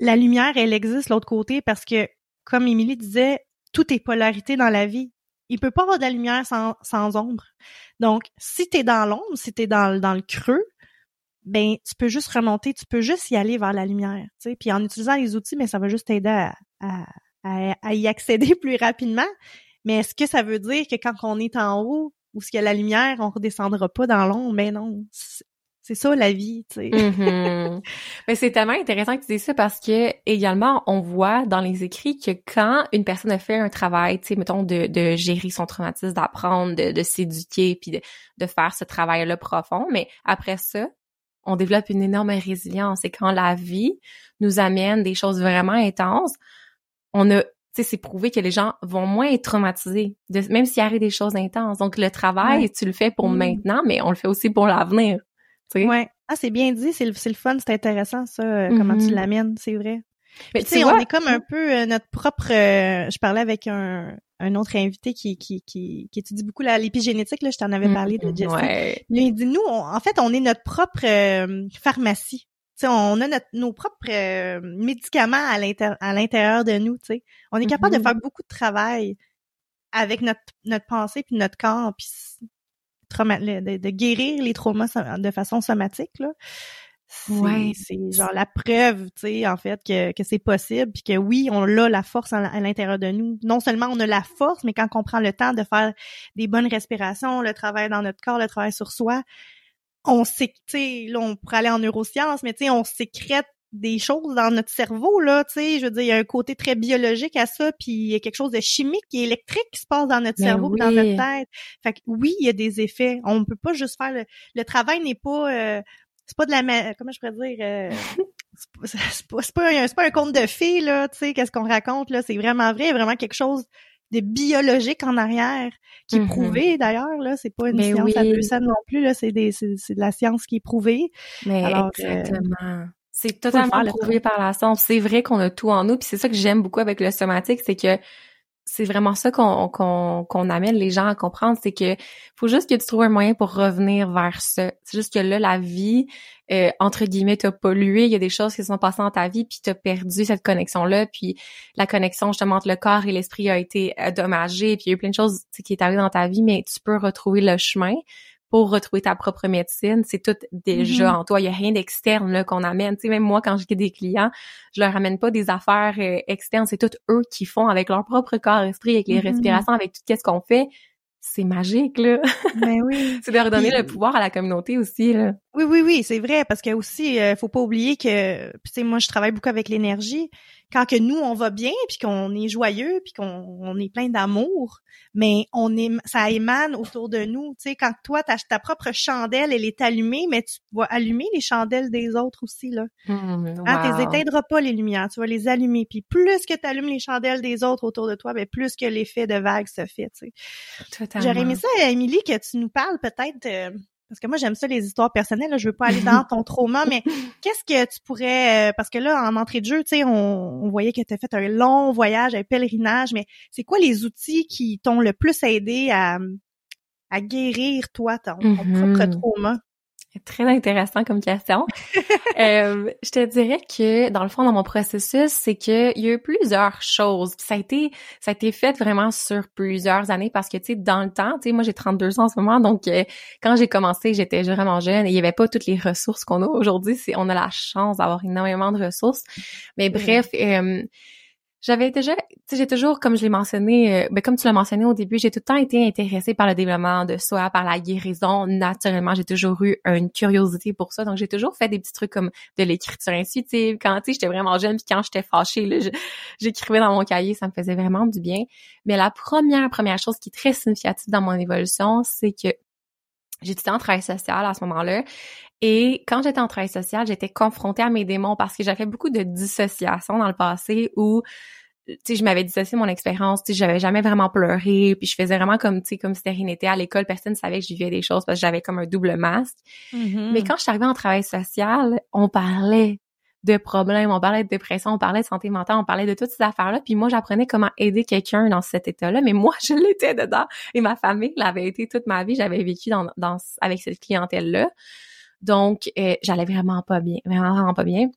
La lumière, elle existe l'autre côté parce que, comme Émilie disait, tout est polarité dans la vie. Il peut pas avoir de la lumière sans, sans ombre. Donc, si t'es dans l'ombre, si dans, le- dans le creux, ben, tu peux juste remonter, tu peux juste y aller vers la lumière, tu. Puis en utilisant les outils, mais ça va juste t'aider à, y accéder plus rapidement. Mais est-ce que ça veut dire que quand on est en haut, où il y a la lumière, on redescendra pas dans l'ombre? Ben non. C'est ça la vie, tu sais. Mhm. Mais c'est tellement intéressant que tu dis ça parce que également on voit dans les écrits que quand une personne a fait un travail, tu sais, mettons de, de gérer son traumatisme, d'apprendre, de, de s'éduquer, puis de, de faire ce travail-là profond, mais après ça, on développe une énorme résilience. Et quand la vie nous amène des choses vraiment intenses, on a tu sais, c'est prouvé que les gens vont moins être traumatisés, de, même s'il arrive des choses intenses. Donc, le travail, Ouais. tu le fais pour Mm. maintenant, mais on le fait aussi pour l'avenir. Tu sais. Ouais. Ah, c'est bien dit, c'est le, c'est le fun, c'est intéressant ça, euh, comment tu Mhm. l'amènes, c'est vrai. Mais Tu sais, on est comme un peu euh, notre propre. euh, je parlais avec un, un autre invité qui, qui, qui, qui étudie beaucoup l'épigénétique. Là, je t'en avais parlé de Mhm, Jesse. Ouais. Lui, il dit nous, on- en fait, on est notre propre euh, pharmacie. Tu sais, on a notre, nos propres euh, médicaments à l'intérieur de nous. Tu sais, on est capable de faire beaucoup de travail avec notre notre pensée puis notre corps puis trauma- de, de guérir les traumas de façon somatique là. C'est Ouais. genre la preuve, tu sais, en fait, que, que c'est possible, puis que oui, on a la force à, à l'intérieur de nous. Non seulement on a la force, mais quand on prend le temps de faire des bonnes respirations, le travail dans notre corps, le travail sur soi, on sait, tu sais, là, on pourrait aller en neurosciences, mais tu sais, on sécrète des choses dans notre cerveau, là, tu sais, je veux dire, il y a un côté très biologique à ça, puis il y a quelque chose de chimique et électrique qui se passe dans notre Mais cerveau, dans notre tête. Fait que oui, il y a des effets. On peut pas juste faire le, le travail n'est pas, euh, c'est pas de la, comment je pourrais dire, euh, c'est pas, c'est pas, pas un, c'est pas un conte de fées, là, tu sais, qu'est-ce qu'on raconte, là, c'est vraiment vrai, il y a vraiment quelque chose de biologique en arrière, qui est Mhm. prouvé d'ailleurs, là, c'est pas une Mais science à oui. deux cents non plus, là, c'est des, c'est, de la science qui est prouvée. Mais Alors, euh, exactement. C'est le totalement faire, le prouvé par la science. C'est vrai qu'on a tout en nous, puis c'est ça que j'aime beaucoup avec le somatique, c'est que c'est vraiment ça qu'on qu'on qu'on amène les gens à comprendre, c'est que faut juste que tu trouves un moyen pour revenir vers ça. C'est juste que là, la vie, euh, entre guillemets, t'as pollué, il y a des choses qui sont passées dans ta vie, puis t'as perdu cette connexion-là, puis la connexion justement entre le corps et l'esprit a été endommagée, puis il y a eu plein de choses qui est arrivé dans ta vie, mais tu peux retrouver le chemin pour retrouver ta propre médecine, c'est tout déjà Mhm. en toi. Il y a rien d'externe là qu'on amène. Tu sais, même moi, quand j'ai des clients, je leur amène pas des affaires euh, externes. C'est tout eux qui font avec leur propre corps, esprit, avec les Mhm. respirations, avec tout ce qu'on fait. C'est magique là. Mais oui. c'est de redonner Puis- le pouvoir à la communauté aussi là. Oui, oui, oui, c'est vrai, parce que aussi, euh, faut pas oublier que, tu sais, moi, je travaille beaucoup avec l'énergie. Quand que nous, on va bien, puis qu'on est joyeux, puis qu'on on est plein d'amour, mais on est, ça émane autour de nous. Tu sais, quand toi, ta, ta propre chandelle, elle est allumée, mais tu vas allumer les chandelles des autres aussi, là. Hein, Wow. Tu éteindras pas les lumières, tu vas les allumer. Puis plus que tu allumes les chandelles des autres autour de toi, ben plus que l'effet de vague se fait, tu sais. J'aurais aimé ça, Émilie, que tu nous parles peut-être euh, parce que moi j'aime ça les histoires personnelles, là, je veux pas aller dans ton trauma, mais qu'est-ce que tu pourrais, euh, parce que là en entrée de jeu, tu sais, on, voyait que tu as fait un long voyage, un pèlerinage, mais c'est quoi les outils qui t'ont le plus aidé à, à guérir toi ton, ton propre mm-hmm. trauma? Très intéressant comme question. euh, je te dirais que dans le fond, dans mon processus, c'est que il y a eu plusieurs choses. ça a été, ça a été fait vraiment sur plusieurs années parce que tu sais, dans le temps, tu sais, moi j'ai 32 ans en ce moment, donc euh, quand j'ai commencé, j'étais vraiment jeune et il y avait pas toutes les ressources qu'on a aujourd'hui. C'est, on a la chance d'avoir énormément de ressources. Mais bref. Euh, j'avais déjà, tu sais, j'ai toujours, comme je l'ai mentionné, euh, ben, comme tu l'as mentionné au début, j'ai tout le temps été intéressée par le développement de soi, par la guérison. Naturellement, j'ai toujours eu une curiosité pour ça. Donc, j'ai toujours fait des petits trucs comme de l'écriture intuitive. Quand, tu sais, j'étais vraiment jeune, puis quand j'étais fâchée, là, j'écrivais dans mon cahier, ça me faisait vraiment du bien. Mais la première, première chose qui est très significative dans mon évolution, c'est que j'étais en travail social à ce moment-là. Et quand j'étais en travail social, j'étais confrontée à mes démons parce que j'avais beaucoup de dissociation dans le passé où tu je m'avais dissocié mon expérience, tu j'avais jamais vraiment pleuré, puis je faisais vraiment comme tu comme si rien n'était à l'école, personne ne savait que je vivais des choses parce que j'avais comme un double masque. Mm-hmm. Mais quand je suis arrivée en travail social, on parlait de problèmes, on parlait de dépression, on parlait de santé mentale, on parlait de toutes ces affaires-là. Puis moi, j'apprenais comment aider quelqu'un dans cet état-là. Mais moi, je l'étais dedans et ma famille l'avait été toute ma vie. J'avais vécu dans, dans avec cette clientèle-là. Donc, euh, j'allais vraiment pas bien, vraiment, vraiment pas bien.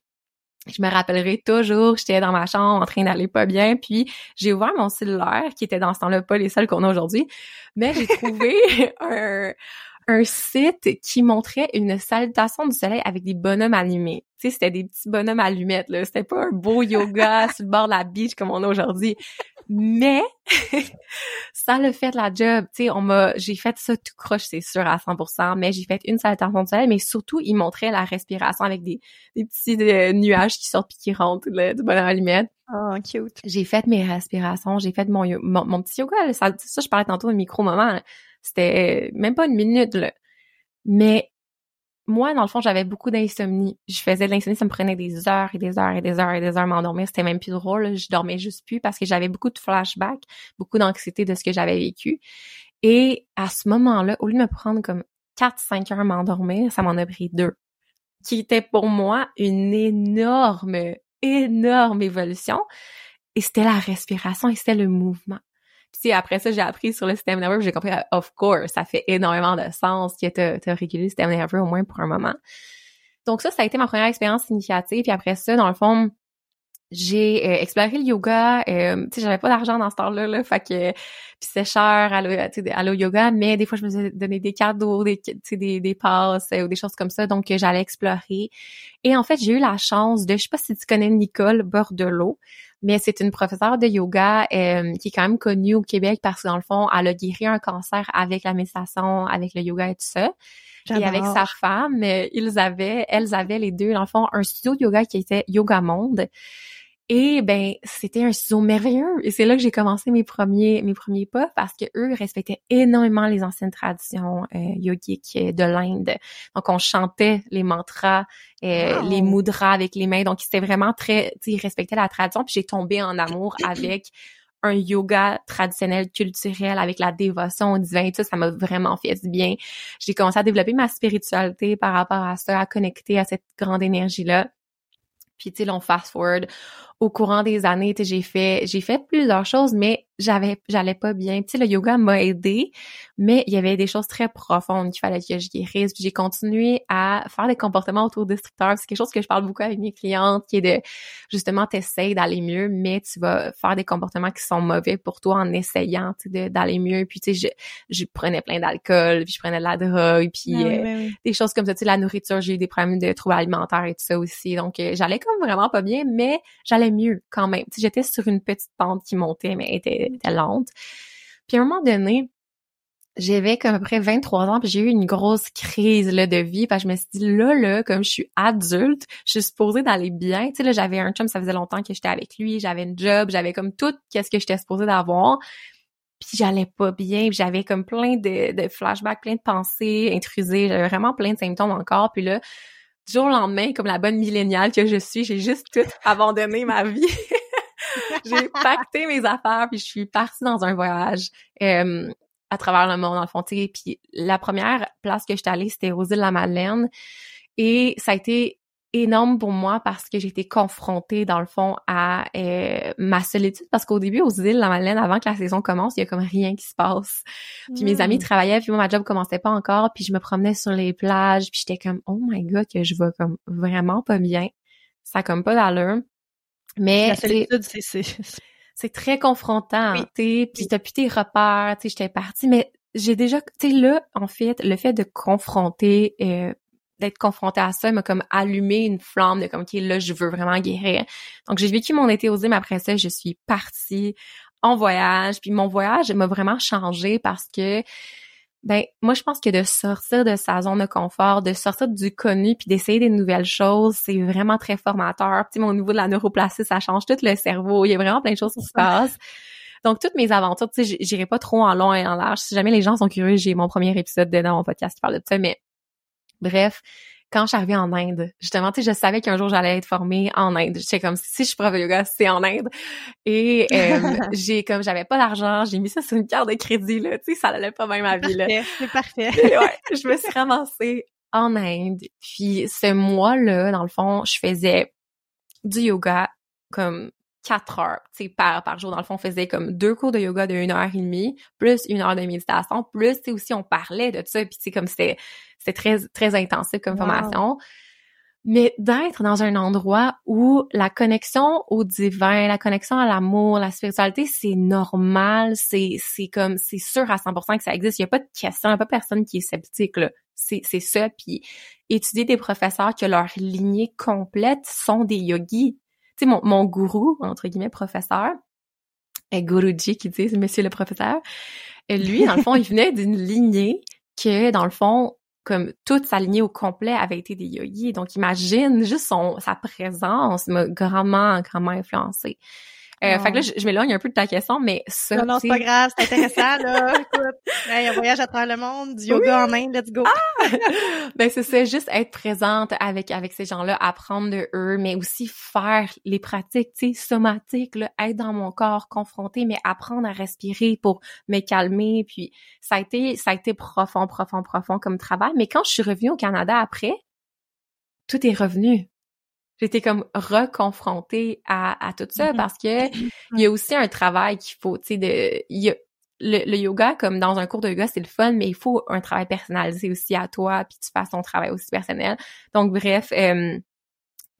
Je me rappellerai toujours, j'étais dans ma chambre en train d'aller pas bien, puis j'ai ouvert mon cellulaire, qui était dans ce temps-là pas les seuls qu'on a aujourd'hui, mais j'ai trouvé un, un site qui montrait une salutation du soleil avec des bonhommes allumés. Tu sais, c'était des petits bonhommes allumettes, là. C'était pas un beau yoga sur le bord de la beach comme on a aujourd'hui. Mais, ça le fait la job. Tu sais, on m'a, j'ai fait ça tout croche, c'est sûr, à 100%, mais j'ai fait une salutation du soleil, mais surtout, il montrait la respiration avec des, des petits euh, nuages qui sortent puis qui rentrent, là, du bonhomme allumette. Oh, cute. J'ai fait mes respirations, j'ai fait mon, mon, petit yoga, ça, ça, je parlais tantôt de micro-moment, c'était même pas une minute, là. Mais moi, dans le fond, j'avais beaucoup d'insomnie. Je faisais de l'insomnie, ça me prenait des heures et des heures et des heures et des heures à m'endormir. C'était même plus drôle. Je dormais juste plus parce que j'avais beaucoup de flashbacks, beaucoup d'anxiété de ce que j'avais vécu. Et à ce moment-là, au lieu de me prendre comme 4-5 heures à m'endormir, ça m'en a pris deux. Qui était pour moi une énorme, énorme évolution. Et c'était la respiration et c'était le mouvement. Puis après ça, j'ai appris sur le système nerveux, j'ai compris, of course, ça fait énormément de sens que tu as régulé le système nerveux au moins pour un moment. Donc ça, ça a été ma première expérience significative. Puis après ça, dans le fond, j'ai euh, exploré le yoga. Euh, tu sais, j'avais pas d'argent dans ce temps-là, là, fait que puis c'est cher au yoga, mais des fois je me suis donné des cadeaux, des des, des passes euh, ou des choses comme ça, donc j'allais explorer. Et en fait, j'ai eu la chance de, je sais pas si tu connais Nicole Bordelot mais c'est une professeure de yoga euh, qui est quand même connue au Québec parce que dans le fond, elle a guéri un cancer avec la méditation, avec le yoga et tout ça. Et avec sa femme, euh, ils avaient, elles avaient les deux, dans le fond, un studio de yoga qui était Yoga Monde. Et ben, c'était un ciseau merveilleux. Et c'est là que j'ai commencé mes premiers mes premiers pas parce que eux respectaient énormément les anciennes traditions euh, yogiques de l'Inde. Donc on chantait les mantras, euh, les mudras avec les mains. Donc c'était vraiment très, ils respectaient la tradition. Puis j'ai tombé en amour avec un yoga traditionnel culturel avec la dévotion au divin tout, ça m'a vraiment fait du bien. J'ai commencé à développer ma spiritualité par rapport à ça, à connecter à cette grande énergie-là. Puis tu sais, on fast forward au courant des années, j'ai fait j'ai fait plusieurs choses, mais j'avais j'allais pas bien. Tu sais, le yoga m'a aidé, mais il y avait des choses très profondes qu'il fallait que je guérisse. Puis j'ai continué à faire des comportements autodestructeurs. C'est quelque chose que je parle beaucoup avec mes clientes, qui est de justement t'essayes d'aller mieux, mais tu vas faire des comportements qui sont mauvais pour toi en essayant d'aller mieux. Puis tu sais, je, je prenais plein d'alcool, puis je prenais de la drogue, puis ah euh, ben des choses comme ça. Tu sais, la nourriture, j'ai eu des problèmes de troubles alimentaires et tout ça aussi. Donc euh, j'allais comme vraiment pas bien, mais j'allais mieux quand même. J'étais sur une petite pente qui montait, mais était, lente. Puis à un moment donné, j'avais comme à peu près 23 ans, puis j'ai eu une grosse crise là, de vie, parce que je me suis dit, là, là, comme je suis adulte, je suis supposée d'aller bien. Tu sais, là, j'avais un chum, ça faisait longtemps que j'étais avec lui, j'avais une job, j'avais comme tout qu'est-ce que j'étais supposée d'avoir. Puis j'allais pas bien, j'avais comme plein de, de flashbacks, plein de pensées intrusées, j'avais vraiment plein de symptômes encore. Puis là, du jour au lendemain, comme la bonne milléniale que je suis, j'ai juste tout abandonné ma vie. j'ai pacté mes affaires puis je suis partie dans un voyage. Euh, à travers le monde, en fond. Puis la première place que j'étais allée, c'était aux îles de la Madeleine. Et ça a été énorme pour moi parce que j'ai été confrontée, dans le fond, à euh, ma solitude. Parce qu'au début, aux îles la Madeleine, avant que la saison commence, il y a comme rien qui se passe. Puis mes amis mm. travaillaient, puis moi, ma job commençait pas encore. Puis je me promenais sur les plages, puis j'étais comme, oh my God, que je vais comme vraiment pas bien. Ça a comme pas d'allure. Mais... La solitude, c'est c'est très confrontant, tu puis t'as plus tes repères, tu sais, j'étais partie, mais j'ai déjà, tu sais, là, en fait, le fait de confronter, euh, d'être confronté à ça m'a comme allumé une flamme de comme, OK, là, je veux vraiment guérir. Donc, j'ai vécu mon été aux îles, mais après ça, je suis partie en voyage, puis mon voyage m'a vraiment changé parce que ben moi je pense que de sortir de sa zone de confort, de sortir du connu puis d'essayer des nouvelles choses, c'est vraiment très formateur. Puis mon niveau de la neuroplastie, ça change tout le cerveau. Il y a vraiment plein de choses qui se passent. Donc toutes mes aventures, tu sais, j'irai pas trop en long et en large. Si jamais les gens sont curieux, j'ai mon premier épisode dans mon podcast qui parle de ça, mais bref, quand je suis arrivée en Inde, justement, tu sais, je savais qu'un jour j'allais être formée en Inde. J'étais comme si je suis prof de yoga, c'est en Inde. Et euh, j'ai comme j'avais pas d'argent, j'ai mis ça sur une carte de crédit là, tu sais, ça allait pas même ma vie là. C'est parfait. ouais, je me suis ramassée en Inde. Puis ce mois-là, dans le fond, je faisais du yoga comme quatre heures, tu sais, par, par jour. Dans le fond, on faisait comme deux cours de yoga de une heure et demie, plus une heure de méditation, plus, tu sais, aussi, on parlait de ça, puis tu sais, comme c'était, c'était très, très intensif comme formation. Mais d'être dans un endroit où la connexion au divin, la connexion à l'amour, la spiritualité, c'est normal, c'est, c'est comme, c'est sûr à 100% que ça existe. Il n'y a pas de question, il n'y a pas personne qui est sceptique, là. C'est, c'est ça. Puis étudier des professeurs que leur lignée complète sont des yogis. Tu sais, mon, mon gourou, entre guillemets, professeur, et Guruji qui dit monsieur le professeur, lui, dans le fond, il venait d'une lignée que, dans le fond, comme toute sa lignée au complet avait été des yogis. Donc, imagine juste son, sa présence m'a grandement, grandement influencée. Euh, fait que là, je, m'éloigne un peu de ta question, mais ça. Non, non, c'est pas grave, c'est intéressant, là. Écoute, hey, un voyage à travers le monde, du yoga en main, let's go. Ah! ben, c'est ça, juste être présente avec, avec ces gens-là, apprendre de eux, mais aussi faire les pratiques, tu sais, somatiques, là, être dans mon corps, confronté, mais apprendre à respirer pour me calmer. Puis, ça a été, ça a été profond, profond, profond comme travail. Mais quand je suis revenue au Canada après, tout est revenu j'étais comme reconfrontée à, à tout ça mm-hmm. parce que il y a aussi un travail qu'il faut, tu sais, de, y a, le, yoga, comme dans un cours de yoga, c'est le fun, mais il faut un travail personnalisé aussi à toi, puis tu fasses ton travail aussi personnel. Donc, bref, euh,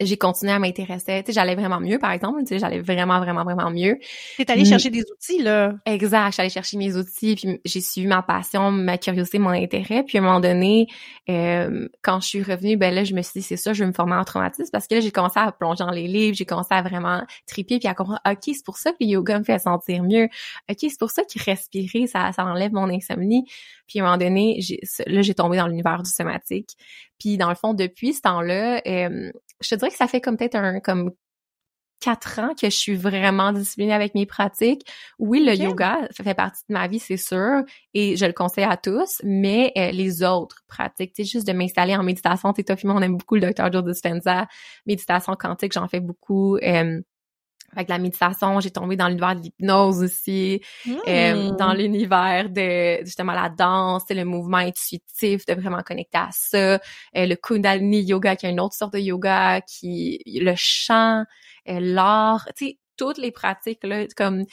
j'ai continué à m'intéresser. Tu sais, j'allais vraiment mieux, par exemple. Tu sais, j'allais vraiment, vraiment, vraiment mieux. T'es allée chercher des outils, là. Exact. J'allais chercher mes outils, puis j'ai suivi ma passion, ma curiosité, mon intérêt. Puis à un moment donné, euh, quand je suis revenue, ben là, je me suis dit, c'est ça, je vais me former en traumatisme. Parce que là, j'ai commencé à plonger dans les livres, j'ai commencé à vraiment triper, puis à comprendre, OK, c'est pour ça que le yoga me fait sentir mieux. OK, c'est pour ça que respirer, ça, ça enlève mon insomnie. Puis à un moment donné, là, j'ai tombé dans l'univers du somatique. Puis dans le fond, depuis ce temps-là, euh, je te dirais que ça fait comme peut-être un comme quatre ans que je suis vraiment disciplinée avec mes pratiques. Oui, le yoga ça fait partie de ma vie, c'est sûr, et je le conseille à tous, mais euh, les autres pratiques, tu sais, juste de m'installer en méditation, tu sais, on aime beaucoup le docteur Joe Dispenza, méditation quantique, j'en fais beaucoup. Euh, avec la méditation, j'ai tombé dans l'univers de l'hypnose aussi, euh, mmh. dans l'univers de justement la danse, le mouvement intuitif, de vraiment connecter à ça, euh, le Kundalini yoga qui est une autre sorte de yoga, qui le chant, euh, l'art, tu sais, toutes les pratiques là comme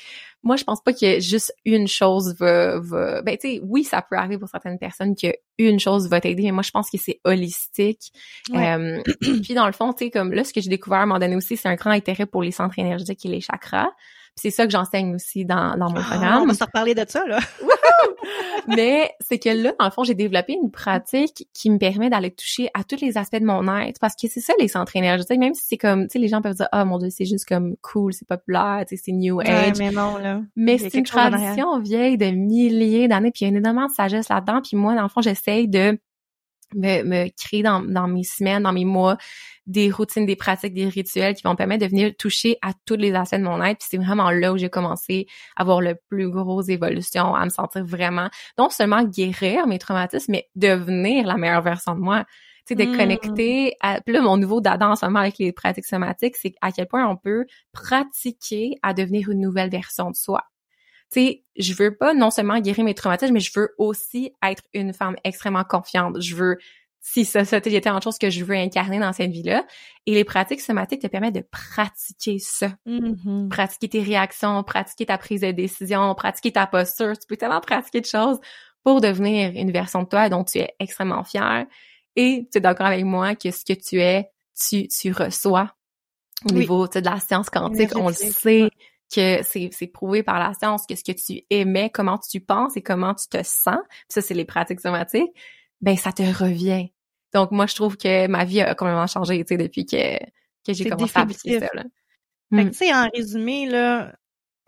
moi je pense pas ait juste une chose va, va ben tu sais oui ça peut arriver pour certaines personnes que une chose va t'aider mais moi je pense que c'est holistique. Euh, puis dans le fond tu sais comme là ce que j'ai découvert à un moment donné aussi c'est un grand intérêt pour les centres énergétiques et les chakras c'est ça que j'enseigne aussi dans, dans mon ah, programme. on va se reparler de ça, là. Mais c'est que là, dans le fond, j'ai développé une pratique qui me permet d'aller toucher à tous les aspects de mon être. Parce que c'est ça, les centres énergétiques. Même si c'est comme, tu sais, les gens peuvent dire, ah, oh, mon Dieu, c'est juste comme cool, c'est populaire, tu sais, c'est New Age. mais non, là. Mais c'est une tradition vieille de milliers d'années, puis il y a énormément de sagesse là-dedans. Puis moi, dans le fond, j'essaye de me, me créer dans, dans mes semaines, dans mes mois, des routines, des pratiques, des rituels qui vont me permettre de venir toucher à tous les aspects de mon être. Puis c'est vraiment là où j'ai commencé à avoir le plus gros évolution, à me sentir vraiment, non seulement guérir mes traumatismes, mais devenir la meilleure version de moi. Tu sais, de mmh. connecter à, puis là, mon nouveau dada en ce moment avec les pratiques somatiques, c'est à quel point on peut pratiquer à devenir une nouvelle version de soi. Tu sais, je veux pas non seulement guérir mes traumatismes, mais je veux aussi être une femme extrêmement confiante. Je veux si ça, ça était une chose que je veux incarner dans cette vie-là. Et les pratiques somatiques te permettent de pratiquer ça. Mm-hmm. Pratiquer tes réactions, pratiquer ta prise de décision, pratiquer ta posture. Tu peux tellement pratiquer de choses pour devenir une version de toi dont tu es extrêmement fière. Et tu es d'accord avec moi que ce que tu es, tu, tu reçois au niveau de la science quantique. On le sait que c'est prouvé par la science que ce que tu aimais, comment tu penses et comment tu te sens, ça c'est les pratiques somatiques, ben ça te revient. Donc moi je trouve que ma vie a complètement changé, tu sais, depuis que que j'ai commencé à appliquer ça. Là. Fait que, hmm. tu sais, en résumé, là,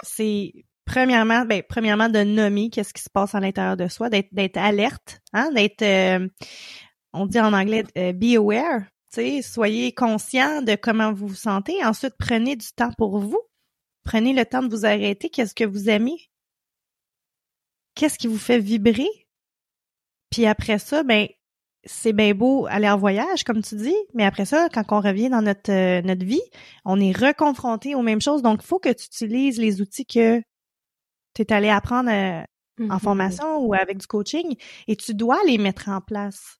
c'est premièrement, ben, premièrement, de nommer qu'est-ce qui se passe à l'intérieur de soi, d'être, d'être alerte, hein, d'être, euh, on dit en anglais, euh, be aware, tu sais, soyez conscient de comment vous vous sentez. Ensuite, prenez du temps pour vous. Prenez le temps de vous arrêter. Qu'est-ce que vous aimez? Qu'est-ce qui vous fait vibrer? Puis après ça, ben, c'est bien beau aller en voyage, comme tu dis, mais après ça, quand on revient dans notre, euh, notre vie, on est reconfronté aux mêmes choses. Donc, il faut que tu utilises les outils que tu es allé apprendre euh, en mm-hmm. formation ou avec du coaching et tu dois les mettre en place.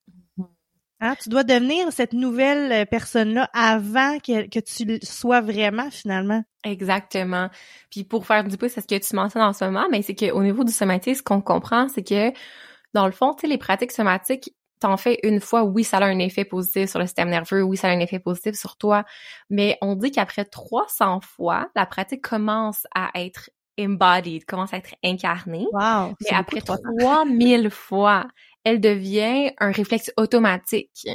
Hein? Tu dois devenir cette nouvelle euh, personne-là avant que, que tu sois vraiment finalement. Exactement. Puis pour faire du pouce à ce que tu mentionnes en ce moment, mais c'est qu'au niveau du somatisme, ce qu'on comprend, c'est que dans le fond, tu sais, les pratiques somatiques, t'en fais une fois, oui, ça a un effet positif sur le système nerveux, oui, ça a un effet positif sur toi, mais on dit qu'après 300 fois, la pratique commence à être embodied, commence à être incarnée. Wow, mais après 3000 fois, elle devient un réflexe automatique.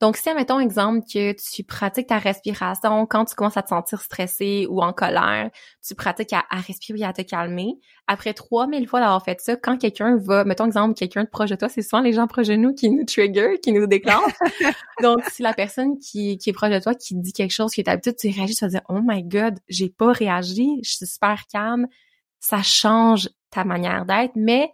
Donc, si, mettons exemple que tu pratiques ta respiration quand tu commences à te sentir stressé ou en colère, tu pratiques à, respirer et à te calmer. Après 3000 fois d'avoir fait ça, quand quelqu'un va, mettons exemple, quelqu'un de proche de toi, c'est souvent les gens proches de nous qui nous trigger, qui nous déclenchent. Donc, si la personne qui, qui est proche de toi, qui dit quelque chose qui est d'habitude, tu réagis, tu vas dire, oh my god, j'ai pas réagi, je suis super calme. Ça change ta manière d'être, mais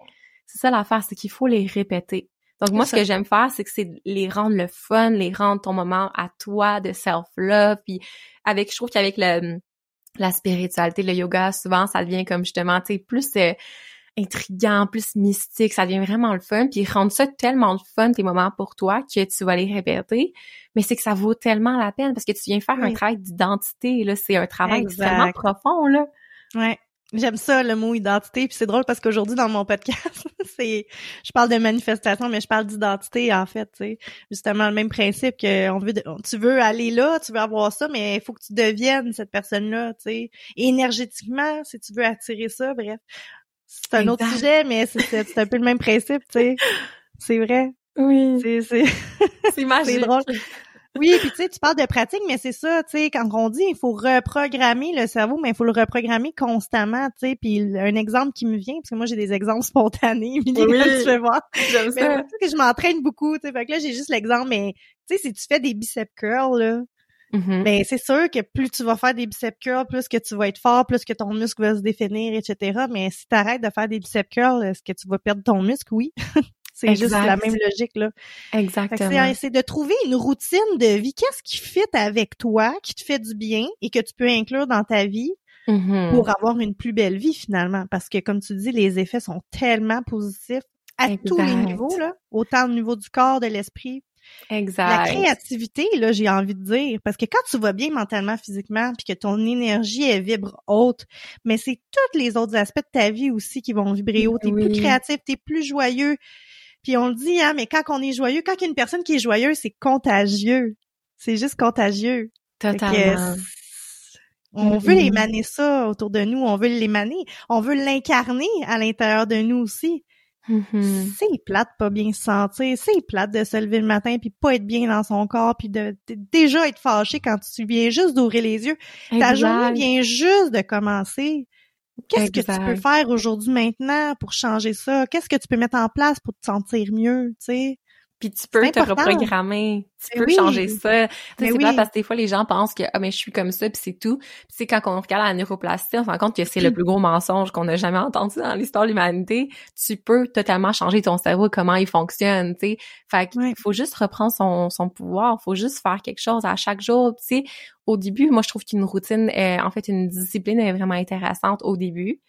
c'est ça l'affaire, c'est qu'il faut les répéter. Donc moi, ce que j'aime faire, c'est que c'est les rendre le fun, les rendre ton moment à toi de self-love. Puis avec, je trouve qu'avec le la spiritualité, le yoga, souvent, ça devient comme justement, tu sais, plus euh, intriguant, plus mystique, ça devient vraiment le fun. Puis rendre ça tellement le fun, tes moments pour toi, que tu vas les répéter. Mais c'est que ça vaut tellement la peine parce que tu viens faire un travail d'identité. Là, c'est un travail extrêmement profond, là. Ouais. J'aime ça le mot identité, puis c'est drôle parce qu'aujourd'hui dans mon podcast, c'est je parle de manifestation, mais je parle d'identité en fait, tu sais. Justement le même principe que on veut tu veux aller là, tu veux avoir ça, mais il faut que tu deviennes cette personne-là, tu sais. Énergétiquement, si tu veux attirer ça, bref. C'est un autre sujet, mais c'est un peu le même principe, tu sais. C'est vrai. Oui. C'est c'est c'est drôle. Oui, puis tu sais, tu parles de pratique, mais c'est ça, tu sais, quand on dit il faut reprogrammer le cerveau, mais il faut le reprogrammer constamment, tu sais. Puis un exemple qui me vient, parce que moi j'ai des exemples spontanés, oui, tu fais voir. J'aime ça. que je m'entraîne beaucoup, tu sais. Fait que là j'ai juste l'exemple, mais tu sais, si tu fais des biceps curls là, mm-hmm. ben c'est sûr que plus tu vas faire des biceps curls, plus que tu vas être fort, plus que ton muscle va se définir, etc. Mais si tu arrêtes de faire des biceps curls, est-ce que tu vas perdre ton muscle? Oui. C'est juste la même logique, là. Exactement. C'est de trouver une routine de vie. Qu'est-ce qui fit avec toi, qui te fait du bien et que tu peux inclure dans ta vie mm-hmm. pour avoir une plus belle vie, finalement? Parce que, comme tu dis, les effets sont tellement positifs à tous les niveaux, là. Autant au niveau du corps, de l'esprit. Exact. La créativité, là, j'ai envie de dire, parce que quand tu vas bien mentalement, physiquement, puis que ton énergie elle vibre haute, mais c'est tous les autres aspects de ta vie aussi qui vont vibrer haut. T'es plus créatif, t'es plus joyeux, puis on le dit, hein, mais quand on est joyeux, quand il y a une personne qui est joyeuse, c'est contagieux. C'est juste contagieux. Totalement. on veut émaner ça autour de nous, on veut l'émaner, on veut l'incarner à l'intérieur de nous aussi. Mm-hmm. C'est plate pas bien se sentir, c'est plate de se lever le matin puis pas être bien dans son corps puis de, déjà être fâché quand tu viens juste d'ouvrir les yeux. Ta journée vient juste de commencer. Qu'est-ce que tu peux faire aujourd'hui maintenant pour changer ça? Qu'est-ce que tu peux mettre en place pour te sentir mieux, tu sais? Puis tu peux te reprogrammer, tu peux changer ça. C'est oui. parce que des fois les gens pensent que ah mais je suis comme ça puis c'est tout. Puis c'est quand on regarde la neuroplastie, on se rend compte que c'est le plus gros mensonge qu'on a jamais entendu dans l'histoire de l'humanité. Tu peux totalement changer ton cerveau comment il fonctionne, tu sais. Fait qu'il faut juste reprendre son son pouvoir, faut juste faire quelque chose à chaque jour, tu sais. Au début, moi je trouve qu'une routine est, en fait une discipline est vraiment intéressante au début.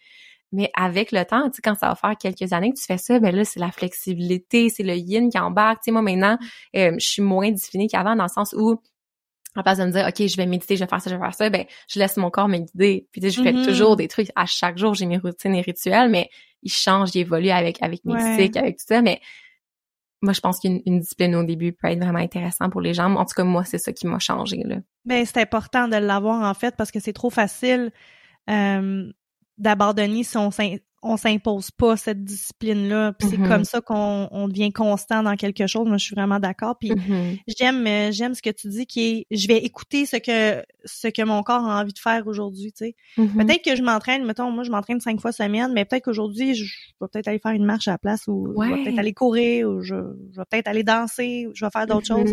Mais avec le temps, tu sais, quand ça va faire quelques années que tu fais ça, ben là, c'est la flexibilité, c'est le yin qui embarque. Tu sais, moi, maintenant, euh, je suis moins définie qu'avant dans le sens où en place de me dire ok je vais méditer je vais faire ça je vais faire ça ben je laisse mon corps me guider puis tu sais, je fais Mhm. toujours des trucs à chaque jour j'ai mes routines et rituels mais ils changent ils évoluent avec avec mes Ouais. cycles avec tout ça mais moi je pense qu'une une discipline au début peut être vraiment intéressant pour les gens en tout cas moi c'est ça qui m'a changé là Ben, c'est important de l'avoir en fait parce que c'est trop facile euh, d'abandonner si on s'im- on s'impose pas cette discipline-là. Puis c'est comme ça qu'on on devient constant dans quelque chose. Moi, je suis vraiment d'accord. Puis Mhm. j'aime euh, j'aime ce que tu dis qui est je vais écouter ce que ce que mon corps a envie de faire aujourd'hui, tu sais. Mhm. Peut-être que je m'entraîne, mettons, moi je m'entraîne cinq fois semaine, mais peut-être qu'aujourd'hui je, vais peut-être aller faire une marche à la place ou je vais peut-être aller courir ou je, je vais peut-être aller danser ou je vais faire d'autres choses.